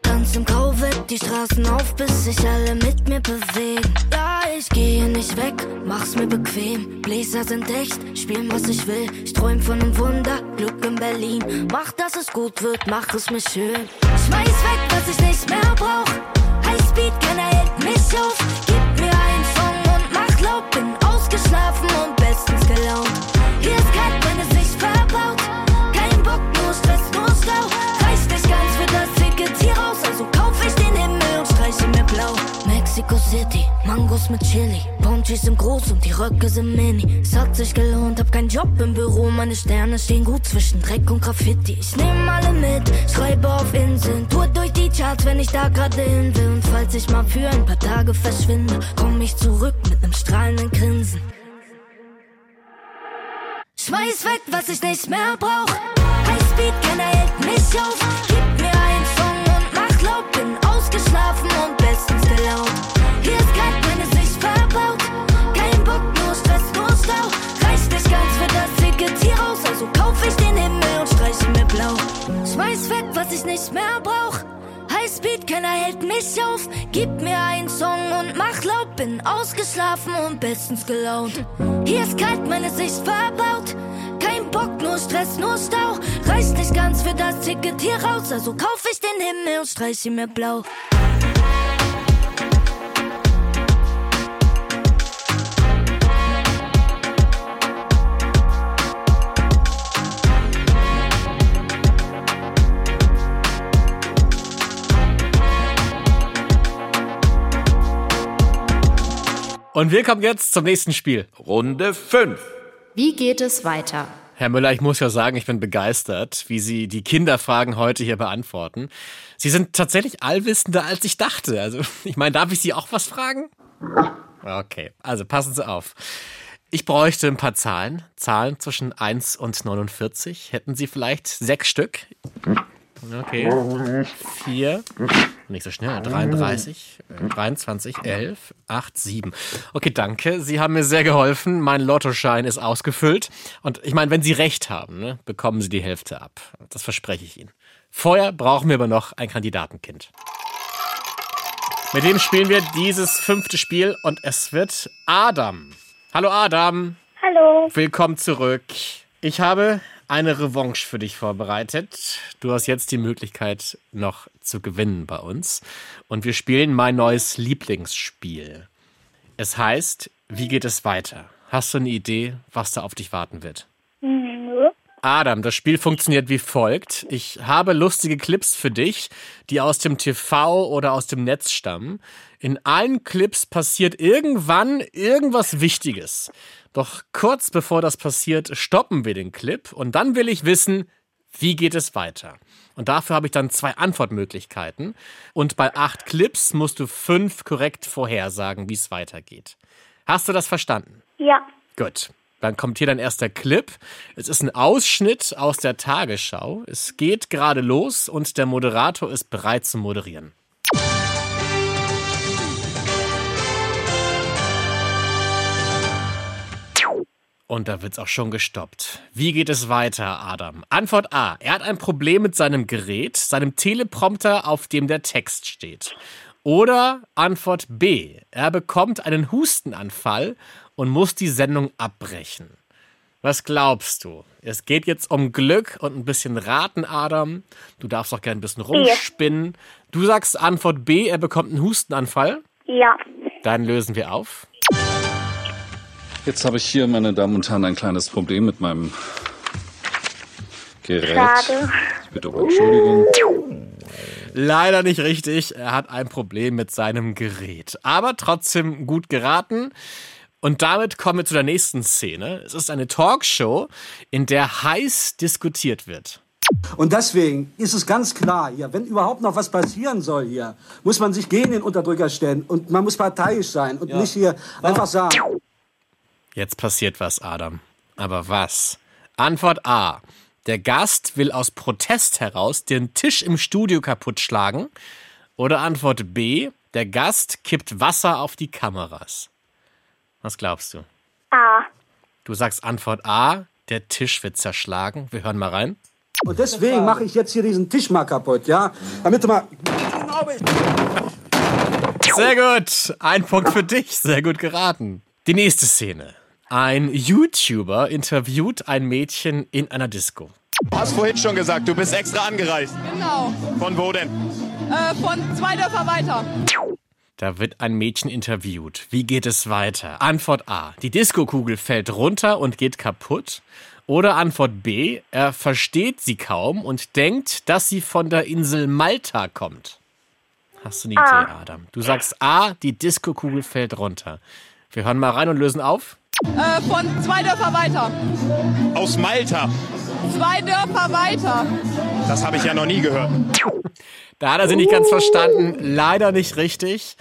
Tanz im Grau weg die Straßen auf, bis sich alle mit mir bewegen. Ja, ich gehe nicht weg, mach's mir bequem. Bläser sind echt, spielen was ich will. Ich träum von einem Wunder, Glück in Berlin. Mach, dass es gut wird, mach es mir schön. Schmeiß weg, was ich nicht mehr brauch. Highspeed, keiner hält mich auf. Gib Bin ausgeschlafen und bestens gelaunt. Hier ist kalt, meine Sicht verbaut. Kein Bock, nur Stress, nur Stau. Reicht nicht ganz für das Ticket hier raus, also kauf ich den Himmel und streiche mir blau. Mexico City, Mangos mit Chili. Ponchis sind groß und die Röcke sind mini. Es hat sich gelohnt, hab keinen Job im Büro. Meine Sterne stehen gut zwischen Dreck und Graffiti. Ich nehm alle mit, schreibe auf Inseln. Tour durch die Charts, wenn ich da gerade hin will. Und falls ich mal für ein paar Tage verschwinde, komm ich zurück mit nem strahlenden Grinsen. Schmeiß weg, was ich nicht mehr brauch. Highspeed, keiner hält mich auf. Gib mir einen Song und mach laut. Bin ausgeschlafen und bestens gelaunt. Mehr brauch. Highspeed, keiner hält mich auf. Gib mir einen Song und mach laut. Bin ausgeschlafen und bestens gelaunt. Hier ist kalt, meine Sicht verbaut. Kein Bock, nur Stress, nur Stau. Reicht nicht ganz für das Ticket hier raus, also kauf ich den Himmel und streiche mir blau. Und wir kommen jetzt zum nächsten Spiel. Runde 5. Wie geht es weiter? Herr Müller, ich muss ja sagen, ich bin begeistert, wie Sie die Kinderfragen heute hier beantworten. Sie sind tatsächlich allwissender, als ich dachte. Also, ich meine, darf ich Sie auch was fragen? Okay, also passen Sie auf. Ich bräuchte ein paar Zahlen. Zahlen zwischen 1 und 49. Hätten Sie vielleicht sechs Stück? Okay. Vier. Nicht so schnell. 33, äh, 23, 11, 8, 7. Okay, danke. Sie haben mir sehr geholfen. Mein Lottoschein ist ausgefüllt. Und ich meine, wenn Sie recht haben, ne, bekommen Sie die Hälfte ab. Das verspreche ich Ihnen. Vorher brauchen wir aber noch ein Kandidatenkind. Mit dem spielen wir dieses fünfte Spiel und es wird Adam. Hallo Adam. Hallo. Willkommen zurück. Ich habe eine Revanche für dich vorbereitet. Du hast jetzt die Möglichkeit, noch zu gewinnen bei uns. Und wir spielen mein neues Lieblingsspiel. Es heißt, wie geht es weiter? Hast du eine Idee, was da auf dich warten wird? Nö. Adam, das Spiel funktioniert wie folgt. Ich habe lustige Clips für dich, die aus dem TV oder aus dem Netz stammen. In allen Clips passiert irgendwann irgendwas Wichtiges. Doch kurz bevor das passiert, stoppen wir den Clip und dann will ich wissen, wie geht es weiter? Und dafür habe ich dann zwei Antwortmöglichkeiten. Und bei acht Clips musst du fünf korrekt vorhersagen, wie es weitergeht. Hast du das verstanden? Ja. Gut. Dann kommt hier dein erster Clip. Es ist ein Ausschnitt aus der Tagesschau. Es geht gerade los und der Moderator ist bereit zu moderieren. Und da wird's auch schon gestoppt. Wie geht es weiter, Adam? Antwort A. Er hat ein Problem mit seinem Gerät, seinem Teleprompter, auf dem der Text steht. Oder Antwort B. Er bekommt einen Hustenanfall und muss die Sendung abbrechen. Was glaubst du? Es geht jetzt um Glück und ein bisschen Raten, Adam. Du darfst auch gerne ein bisschen rumspinnen. Du sagst Antwort B, er bekommt einen Hustenanfall. Ja. Dann lösen wir auf. Jetzt habe ich hier, meine Damen und Herren, ein kleines Problem mit meinem Gerät. Schade. Ich bitte um Entschuldigung. Leider nicht richtig. Er hat ein Problem mit seinem Gerät. Aber trotzdem gut geraten. Und damit kommen wir zu der nächsten Szene. Es ist eine Talkshow, in der heiß diskutiert wird. Und deswegen ist es ganz klar hier, wenn überhaupt noch was passieren soll hier, muss man sich gegen den Unterdrücker stellen und man muss parteiisch sein und nicht hier einfach sagen. Jetzt passiert was, Adam. Aber was? Antwort A. Der Gast will aus Protest heraus den Tisch im Studio kaputt schlagen. Oder Antwort B. Der Gast kippt Wasser auf die Kameras. Was glaubst du? A. Du sagst Antwort A. Der Tisch wird zerschlagen. Wir hören mal rein. Und deswegen mache ich jetzt hier diesen Tisch mal kaputt, ja? Damit du mal. Sehr gut. Ein Punkt für dich. Sehr gut geraten. Die nächste Szene. Ein YouTuber interviewt ein Mädchen in einer Disco. Du hast vorhin schon gesagt, du bist extra angereist. Genau. Von wo denn? Äh, von zwei Dörfer weiter. Da wird ein Mädchen interviewt. Wie geht es weiter? Antwort A. Die Diskokugel fällt runter und geht kaputt. Oder Antwort B. Er versteht sie kaum und denkt, dass sie von der Insel Malta kommt. Hast du eine A. Idee, Adam? Du sagst A. Die Diskokugel fällt runter. Wir hören mal rein und lösen auf. Äh, von zwei Dörfer weiter. Aus Malta. Zwei Dörfer weiter. Das habe ich ja noch nie gehört. Da hat er sie nicht ganz verstanden. Leider nicht richtig.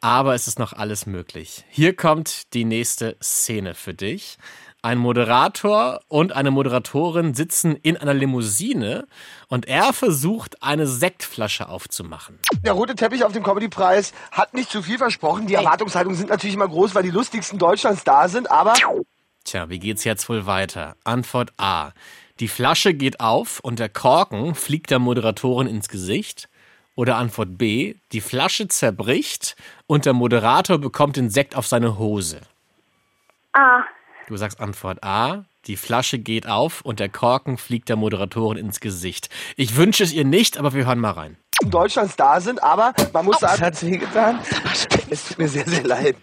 Aber es ist noch alles möglich. Hier kommt die nächste Szene für dich. Ein Moderator und eine Moderatorin sitzen in einer Limousine und er versucht, eine Sektflasche aufzumachen. Der rote Teppich auf dem Comedy-Preis hat nicht zu viel versprochen. Die Erwartungshaltungen sind natürlich immer groß, weil die lustigsten Deutschlands da sind, aber Tja, wie geht's jetzt wohl weiter? Antwort A. Die Flasche geht auf und der Korken fliegt der Moderatorin ins Gesicht. Oder Antwort B. Die Flasche zerbricht und der Moderator bekommt den Sekt auf seine Hose. A. Du sagst Antwort A. Die Flasche geht auf und der Korken fliegt der Moderatorin ins Gesicht. Ich wünsche es ihr nicht, aber wir hören mal rein. Deutschlands da sind, aber man muss sagen, hat wehgetan. Es tut mir sehr, sehr leid.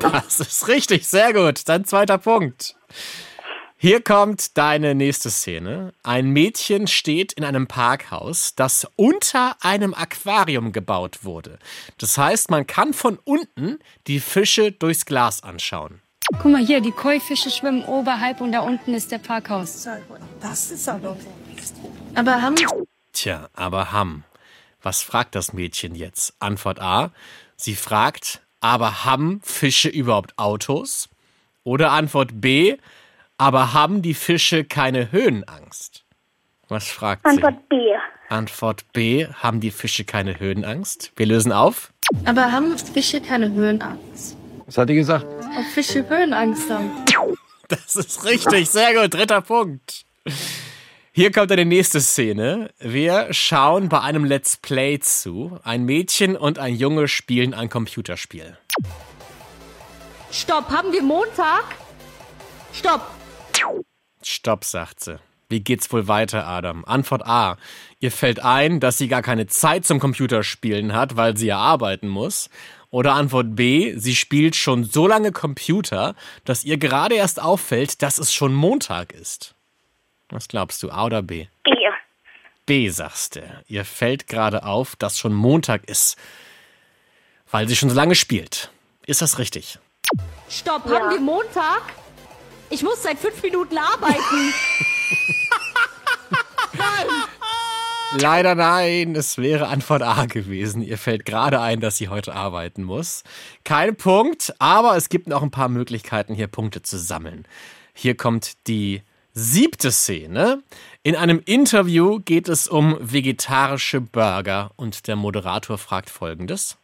Das ist richtig, sehr gut. Dein zweiter Punkt. Hier kommt deine nächste Szene. Ein Mädchen steht in einem Parkhaus, das unter einem Aquarium gebaut wurde. Das heißt, man kann von unten die Fische durchs Glas anschauen. Guck mal hier, die Koi-Fische schwimmen oberhalb und da unten ist der Parkhaus. Das ist aber. Aber haben. Tja, aber Ham. Was fragt das Mädchen jetzt? Antwort A. Sie fragt, aber haben Fische überhaupt Autos? Oder Antwort B. Aber haben die Fische keine Höhenangst? Was fragt Antwort B. sie? Antwort B. Haben die Fische keine Höhenangst? Wir lösen auf. Aber haben Fische keine Höhenangst? Was hat die gesagt? Ob Fische Höhenangst haben? Das ist richtig, sehr gut. Dritter Punkt. Hier kommt eine nächste Szene. Wir schauen bei einem Let's Play zu. Ein Mädchen und ein Junge spielen ein Computerspiel. Stopp, haben wir Montag? Stopp. Stopp, sagt sie. Wie geht's wohl weiter, Adam? Antwort A. Ihr fällt ein, dass sie gar keine Zeit zum Computerspielen hat, weil sie ja arbeiten muss. Oder Antwort B. Sie spielt schon so lange Computer, dass ihr gerade erst auffällt, dass es schon Montag ist. Was glaubst du, A oder B? B. B, sagst du. Ihr fällt gerade auf, dass schon Montag ist, weil sie schon so lange spielt. Ist das richtig? Stopp, haben wir Montag? Ich muss seit fünf Minuten arbeiten. Leider nein, es wäre Antwort A gewesen. Ihr fällt gerade ein, dass sie heute arbeiten muss. Kein Punkt, aber es gibt noch ein paar Möglichkeiten, hier Punkte zu sammeln. Hier kommt die siebte Szene. In einem Interview geht es um vegetarische Burger und der Moderator fragt folgendes.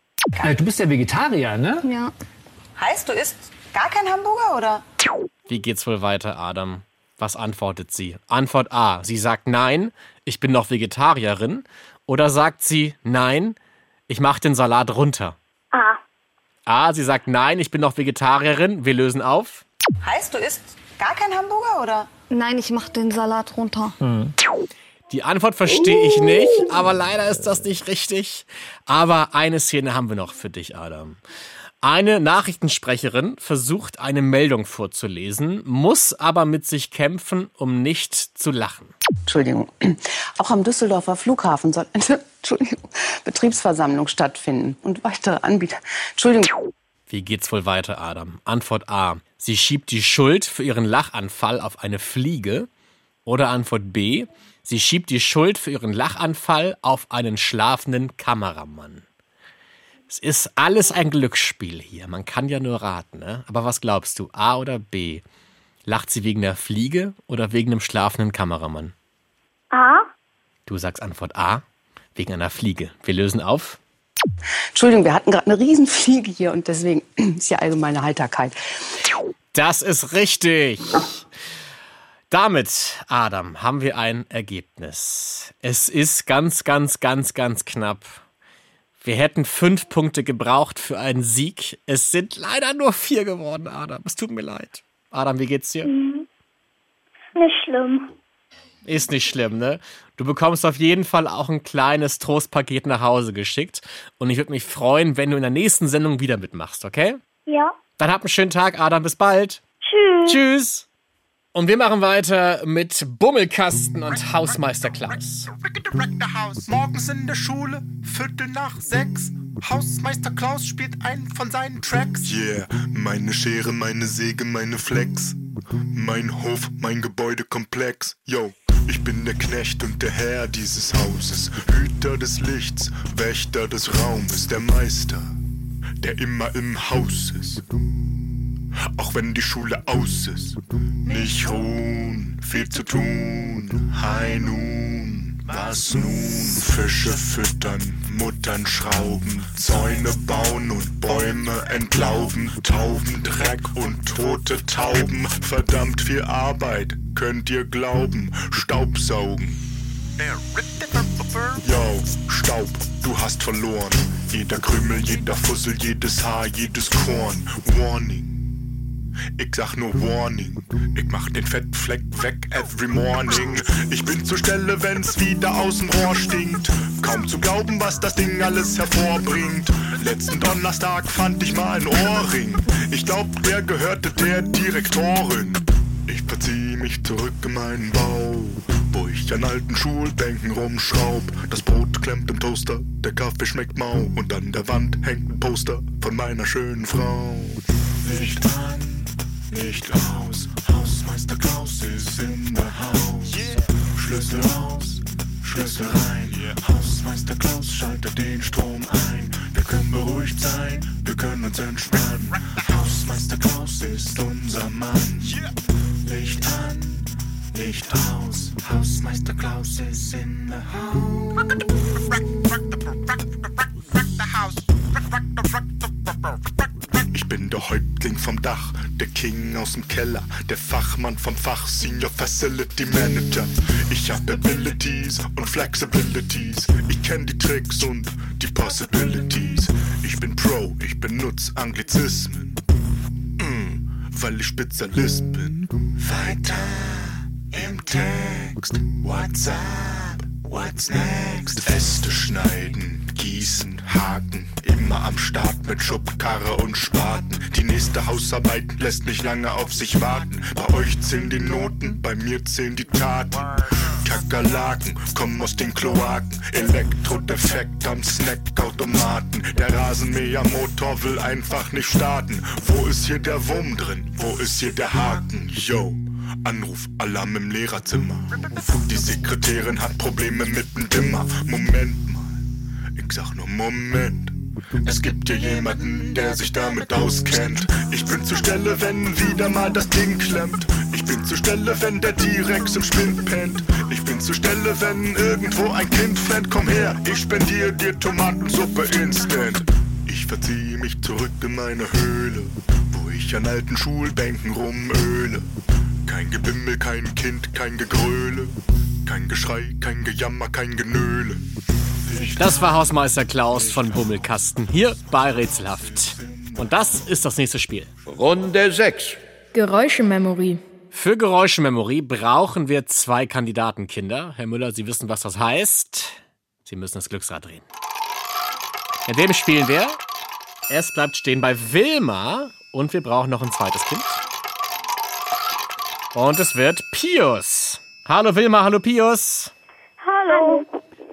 Du bist ja Vegetarier, ne? Ja. Heißt, du isst gar keinen Hamburger oder? Wie geht's wohl weiter, Adam? Was antwortet sie? Antwort A. Sie sagt nein, ich bin noch Vegetarierin. Oder sagt sie nein, ich mache den Salat runter? A. A. Sie sagt nein, ich bin noch Vegetarierin. Wir lösen auf. Heißt, du isst gar keinen Hamburger oder? Nein, ich mach den Salat runter. Die Antwort verstehe ich nicht, aber leider ist das nicht richtig. Aber eine Szene haben wir noch für dich, Adam. Eine Nachrichtensprecherin versucht eine Meldung vorzulesen, muss aber mit sich kämpfen, um nicht zu lachen. Entschuldigung. Auch am Düsseldorfer Flughafen soll eine Betriebsversammlung stattfinden und weitere Anbieter. Entschuldigung. Wie geht's wohl weiter, Adam? Antwort A. Sie schiebt die Schuld für ihren Lachanfall auf eine Fliege. Oder Antwort B. Sie schiebt die Schuld für ihren Lachanfall auf einen schlafenden Kameramann. Es ist alles ein Glücksspiel hier. Man kann ja nur raten, ne? Aber was glaubst du? A oder B? Lacht sie wegen der Fliege oder wegen dem schlafenden Kameramann? A. Du sagst Antwort A. Wegen einer Fliege. Wir lösen auf. Entschuldigung, wir hatten gerade eine Riesenfliege hier und deswegen ist ja allgemeine Heiterkeit. Das ist richtig. Damit, Adam, haben wir ein Ergebnis. Es ist ganz, ganz, ganz, ganz knapp. Wir hätten fünf Punkte gebraucht für einen Sieg. Es sind leider nur vier geworden, Adam. Es tut mir leid. Adam, wie geht's dir? Nicht schlimm. Ist nicht schlimm, ne? Du bekommst auf jeden Fall auch ein kleines Trostpaket nach Hause geschickt. Und ich würde mich freuen, wenn du in der nächsten Sendung wieder mitmachst, okay? Ja. Dann habt einen schönen Tag, Adam. Bis bald. Tschüss. Tschüss. Und wir machen weiter mit Bummelkasten und Hausmeister Klaus. Morgens in der Schule, Viertel nach sechs. Hausmeister Klaus spielt einen von seinen Tracks. Yeah, meine Schere, meine Säge, meine Flex. Mein Hof, mein Gebäudekomplex. Yo, ich bin der Knecht und der Herr dieses Hauses. Hüter des Lichts, Wächter des Raumes, der Meister, der immer im Haus ist. Auch wenn die Schule aus ist. Nicht ruhen, viel zu tun. Hi nun, was nun? Fische füttern, Muttern schrauben, Zäune bauen und Bäume entlauben, Tauben, Dreck und tote Tauben. Verdammt viel Arbeit, könnt ihr glauben, Staubsaugen. Yo, Staub, du hast verloren. Jeder Krümel, jeder Fussel, jedes Haar, jedes Korn. Warning. Ich sag nur Warning. Ich mach den Fettfleck weg every morning. Ich bin zur Stelle, wenn's wieder aus dem Rohr stinkt. Kaum zu glauben, was das Ding alles hervorbringt. Letzten Donnerstag fand ich mal ein Ohrring. Ich glaub, der gehörte der Direktorin. Ich verzieh mich zurück in meinen Bau, wo ich an alten Schulbänken rumschraub. Das Brot klemmt im Toaster, der Kaffee schmeckt mau und an der Wand hängt ein Poster von meiner schönen Frau. Licht an, Licht aus, Hausmeister Klaus ist in der Haus. Schlüssel raus, Schlüssel rein, Hausmeister Klaus schaltet den Strom ein. Wir können beruhigt sein, wir können uns entspannen. Hausmeister Klaus ist unser Mann. Licht an, Licht aus, Hausmeister Klaus ist in der Haus. Ich bin der Häuptling vom Dach, der King aus dem Keller, der Fachmann vom Fach, Senior Facility Manager. Ich hab Abilities und Flexibilities. Ich kenn die Tricks und die Possibilities. Ich bin Pro, ich benutze Anglizismen. Mm, weil ich Spezialist bin. Weiter im Text. What's up? What's next? Äste schneiden, gießen, haken. Immer am Start mit Schubkarre und Spaten. Die nächste Hausarbeit lässt nicht lange auf sich warten. Bei euch zählen die Noten, bei mir zählen die Taten. Kakerlaken kommen aus den Kloaken. Elektrodefekt am Snackautomaten. Der Rasenmähermotor will einfach nicht starten. Wo ist hier der Wurm drin? Wo ist hier der Haken? Yo. Anruf, Alarm im Lehrerzimmer. Die Sekretärin hat Probleme mit dem Dimmer. Moment ich sag nur Moment. Es gibt hier jemanden, der sich damit auskennt. Ich bin zur Stelle, wenn wieder mal das Ding klemmt. Ich bin zur Stelle, wenn der T-Rex im Spind pennt. Ich bin zur Stelle, wenn irgendwo ein Kind flennt. Komm her, ich spendiere dir Tomatensuppe instant. Ich verziehe mich zurück in meine Höhle, wo ich an alten Schulbänken rumöle. Kein Gebimmel, kein Kind, kein Gegröle. Kein Geschrei, kein Gejammer, kein Genöle. Das war Hausmeister Klaus von Bummelkasten hier bei Rätselhaft. Und das ist das nächste Spiel. Runde 6. Geräuschememory. Für Geräuschememory brauchen wir zwei Kandidatenkinder. Herr Müller, Sie wissen, was das heißt. Sie müssen das Glücksrad drehen. In dem spielen wir. Es bleibt stehen bei Wilma und wir brauchen noch ein zweites Kind. Und es wird Pius. Hallo Wilma, hallo Pius. Hallo.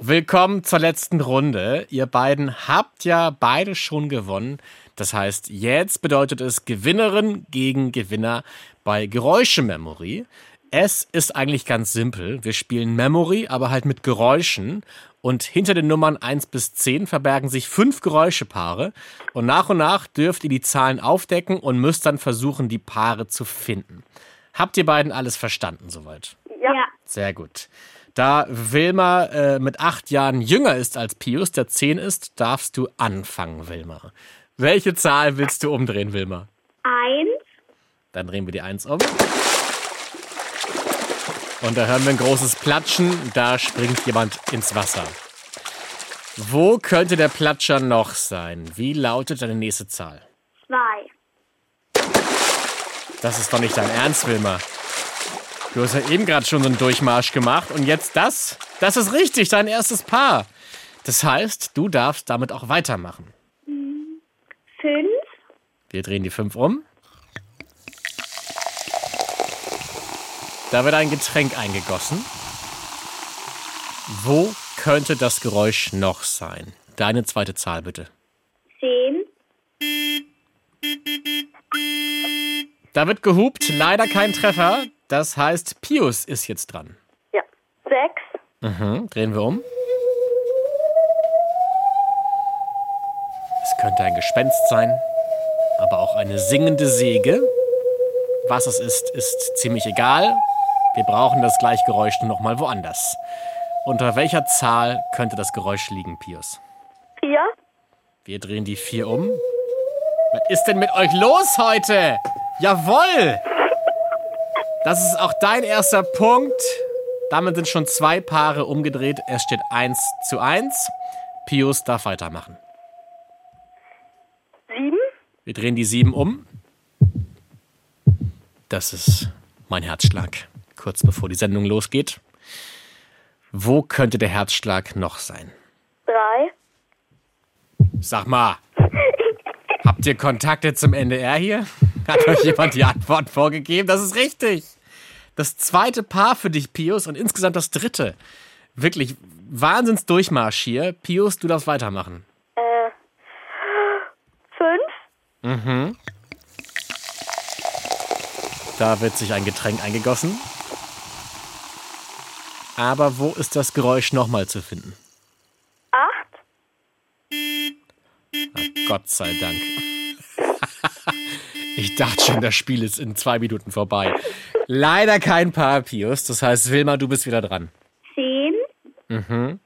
Willkommen zur letzten Runde. Ihr beiden habt ja beide schon gewonnen. Das heißt, jetzt bedeutet es Gewinnerin gegen Gewinner bei Geräuschememory. Es ist eigentlich ganz simpel. Wir spielen Memory, aber halt mit Geräuschen. Und hinter den Nummern 1 bis 10 verbergen sich fünf Geräuschepaare. Und nach und nach dürft ihr die Zahlen aufdecken und müsst dann versuchen, die Paare zu finden. Habt ihr beiden alles verstanden soweit? Ja. Sehr gut. Da Wilma äh, mit acht Jahren jünger ist als Pius, der zehn ist, darfst du anfangen, Wilma. Welche Zahl willst du umdrehen, Wilma? Eins. Dann drehen wir die Eins um. Und da hören wir ein großes Platschen. Da springt jemand ins Wasser. Wo könnte der Platscher noch sein? Wie lautet deine nächste Zahl? Zwei. Das ist doch nicht dein Ernst, Wilma. Du hast ja eben gerade schon so einen Durchmarsch gemacht und jetzt das? Das ist richtig, dein erstes Paar. Das heißt, du darfst damit auch weitermachen. Fünf. Wir drehen die fünf um. Da wird ein Getränk eingegossen. Wo könnte das Geräusch noch sein? Deine zweite Zahl bitte. Zehn. Da wird gehupt, leider kein Treffer. Das heißt, Pius ist jetzt dran. Ja. Sechs. Mhm, drehen wir um. Es könnte ein Gespenst sein, aber auch eine singende Säge. Was es ist, ist ziemlich egal. Wir brauchen das gleiche Geräusch nur noch mal woanders. Unter welcher Zahl könnte das Geräusch liegen, Pius? Vier. Wir drehen die vier um. Was ist denn mit euch los heute? Jawoll! Das ist auch dein erster Punkt. Damit sind schon zwei Paare umgedreht. Es steht 1 zu 1. Pius darf weitermachen. Sieben. Wir drehen die sieben um. Das ist mein Herzschlag. Kurz bevor die Sendung losgeht. Wo könnte der Herzschlag noch sein? Drei. Sag mal, habt ihr Kontakte zum NDR hier? Hat euch jemand die Antwort vorgegeben? Das ist richtig. Das zweite Paar für dich, Pius, und insgesamt das dritte. Wirklich Wahnsinnsdurchmarsch hier. Pius, du darfst weitermachen. Äh, fünf. Mhm. Da wird sich ein Getränk eingegossen. Aber wo ist das Geräusch nochmal zu finden? Acht. Na, Gott sei Dank. Ich dachte schon, das Spiel ist in zwei Minuten vorbei. Leider kein Paar, Pius. Das heißt, Wilma, du bist wieder dran. Zehn. Mhm.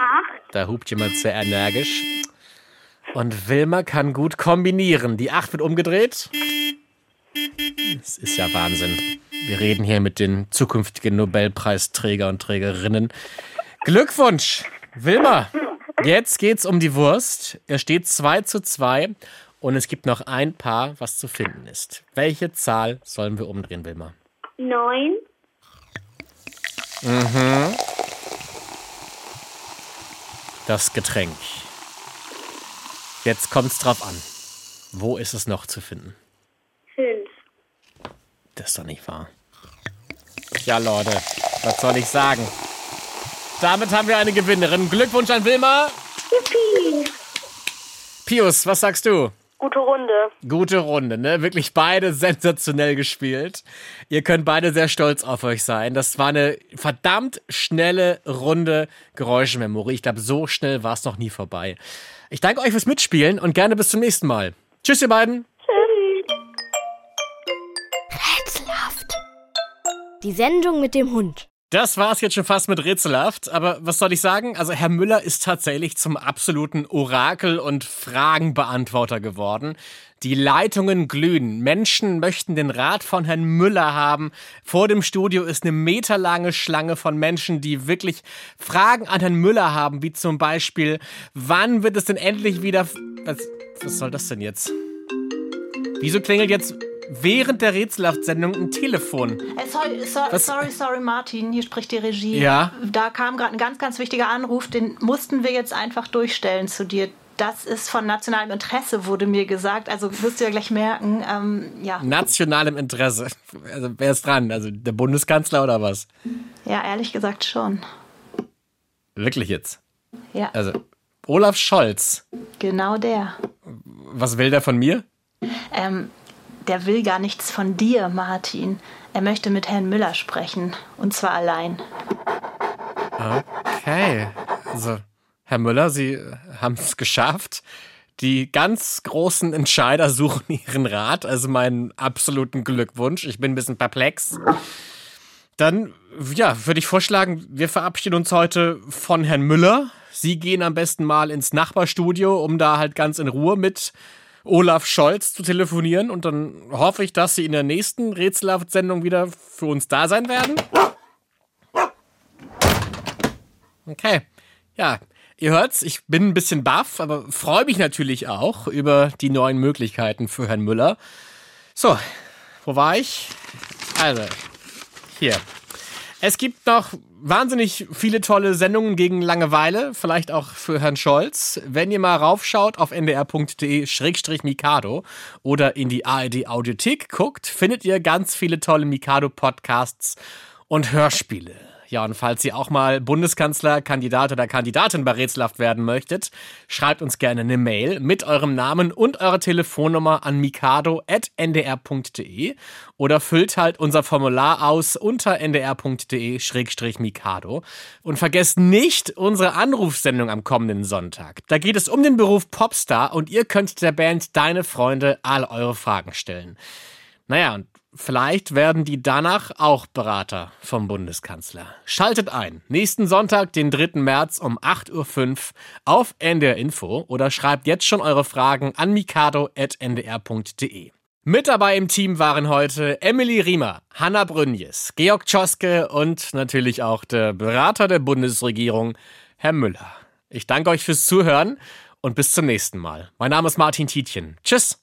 Acht. Da hupt jemand sehr energisch. Und Wilma kann gut kombinieren. Die 8 wird umgedreht. Das ist ja Wahnsinn. Wir reden hier mit den zukünftigen Nobelpreisträger und Trägerinnen. Glückwunsch, Wilma. Jetzt geht's um die Wurst. Er steht 2 zu 2 und es gibt noch ein Paar, was zu finden ist. Welche Zahl sollen wir umdrehen, Wilma? Neun. Mhm. Das Getränk. Jetzt kommt's drauf an. Wo ist es noch zu finden? Fünf. Das ist doch nicht wahr. Ja, Leute, was soll ich sagen? Damit haben wir eine Gewinnerin. Glückwunsch an Wilma. Yippie. Pius, was sagst du? Gute Runde. Gute Runde, ne? Wirklich beide sensationell gespielt. Ihr könnt beide sehr stolz auf euch sein. Das war eine verdammt schnelle Runde Geräuschmemory. Ich glaube, so schnell war es noch nie vorbei. Ich danke euch fürs Mitspielen und gerne bis zum nächsten Mal. Tschüss, ihr beiden. Rätselhaft. Die Sendung mit dem Hund. Das war's jetzt schon fast mit Rätselhaft, aber was soll ich sagen? Also Herr Müller ist tatsächlich zum absoluten Orakel und Fragenbeantworter geworden. Die Leitungen glühen. Menschen möchten den Rat von Herrn Müller haben. Vor dem Studio ist eine meterlange Schlange von Menschen, die wirklich Fragen an Herrn Müller haben, wie zum Beispiel, wann wird es denn endlich wieder... Was, was soll das denn jetzt? Wieso klingelt jetzt während der Rätselhaft-Sendung ein Telefon? Äh, sorry, so, Was? sorry, sorry, Martin, hier spricht die Regie. Ja? Da kam gerade ein ganz, ganz wichtiger Anruf, den mussten wir jetzt einfach durchstellen zu dir. Das ist von nationalem Interesse, wurde mir gesagt. Also wirst du ja gleich merken. Ähm, ja. Nationalem Interesse. Also wer ist dran? Also der Bundeskanzler oder was? ja, ehrlich gesagt schon. Wirklich jetzt? Ja, Also Olaf Scholz. genau der. Was will der von mir? Ähm, der will gar nichts von dir, Martin. Er möchte mit Herrn Müller sprechen. Und zwar allein. Okay. Also, Herr Müller, Sie haben es geschafft. Die ganz großen Entscheider suchen Ihren Rat. Also meinen absoluten Glückwunsch. Ich bin ein bisschen perplex. Dann, ja, würde ich vorschlagen, wir verabschieden uns heute von Herrn Müller. Sie gehen am besten mal ins Nachbarstudio, um da halt ganz in Ruhe mit Olaf Scholz zu telefonieren. Und dann hoffe ich, dass Sie in der nächsten Rätselhaft-Sendung wieder für uns da sein werden. Okay. Ja, ihr hört's, ich bin ein bisschen baff, aber freue mich natürlich auch über die neuen Möglichkeiten für Herrn Müller. So, wo war ich? Also, hier. Es gibt noch wahnsinnig viele tolle Sendungen gegen Langeweile, vielleicht auch für Herrn Scholz. Wenn ihr mal raufschaut auf ndr.de-mikado oder in die ARD Audiothek guckt, findet ihr ganz viele tolle Mikado-Podcasts und Hörspiele. Ja, und falls ihr auch mal Bundeskanzler, Kandidat oder Kandidatin bei Rätselhaft werden möchtet, schreibt uns gerne eine Mail mit eurem Namen und eurer Telefonnummer an mikado.ndr.de oder füllt halt unser Formular aus unter ndr.de-mikado. Und vergesst nicht unsere Anrufsendung am kommenden Sonntag. Da geht es um den Beruf Popstar und ihr könnt der Band Deine Freunde all eure Fragen stellen. Naja, und vielleicht werden die danach auch Berater vom Bundeskanzler. Schaltet ein. Nächsten Sonntag, den 3. März um 8.05 Uhr auf NDR Info oder schreibt jetzt schon eure Fragen an mikado.ndr.de. Mit dabei im Team waren heute Emily Riemer, Hanna Brünjes, Georg Tschoske und natürlich auch der Berater der Bundesregierung, Herr Müller. Ich danke euch fürs Zuhören und bis zum nächsten Mal. Mein Name ist Martin Tietjen. Tschüss.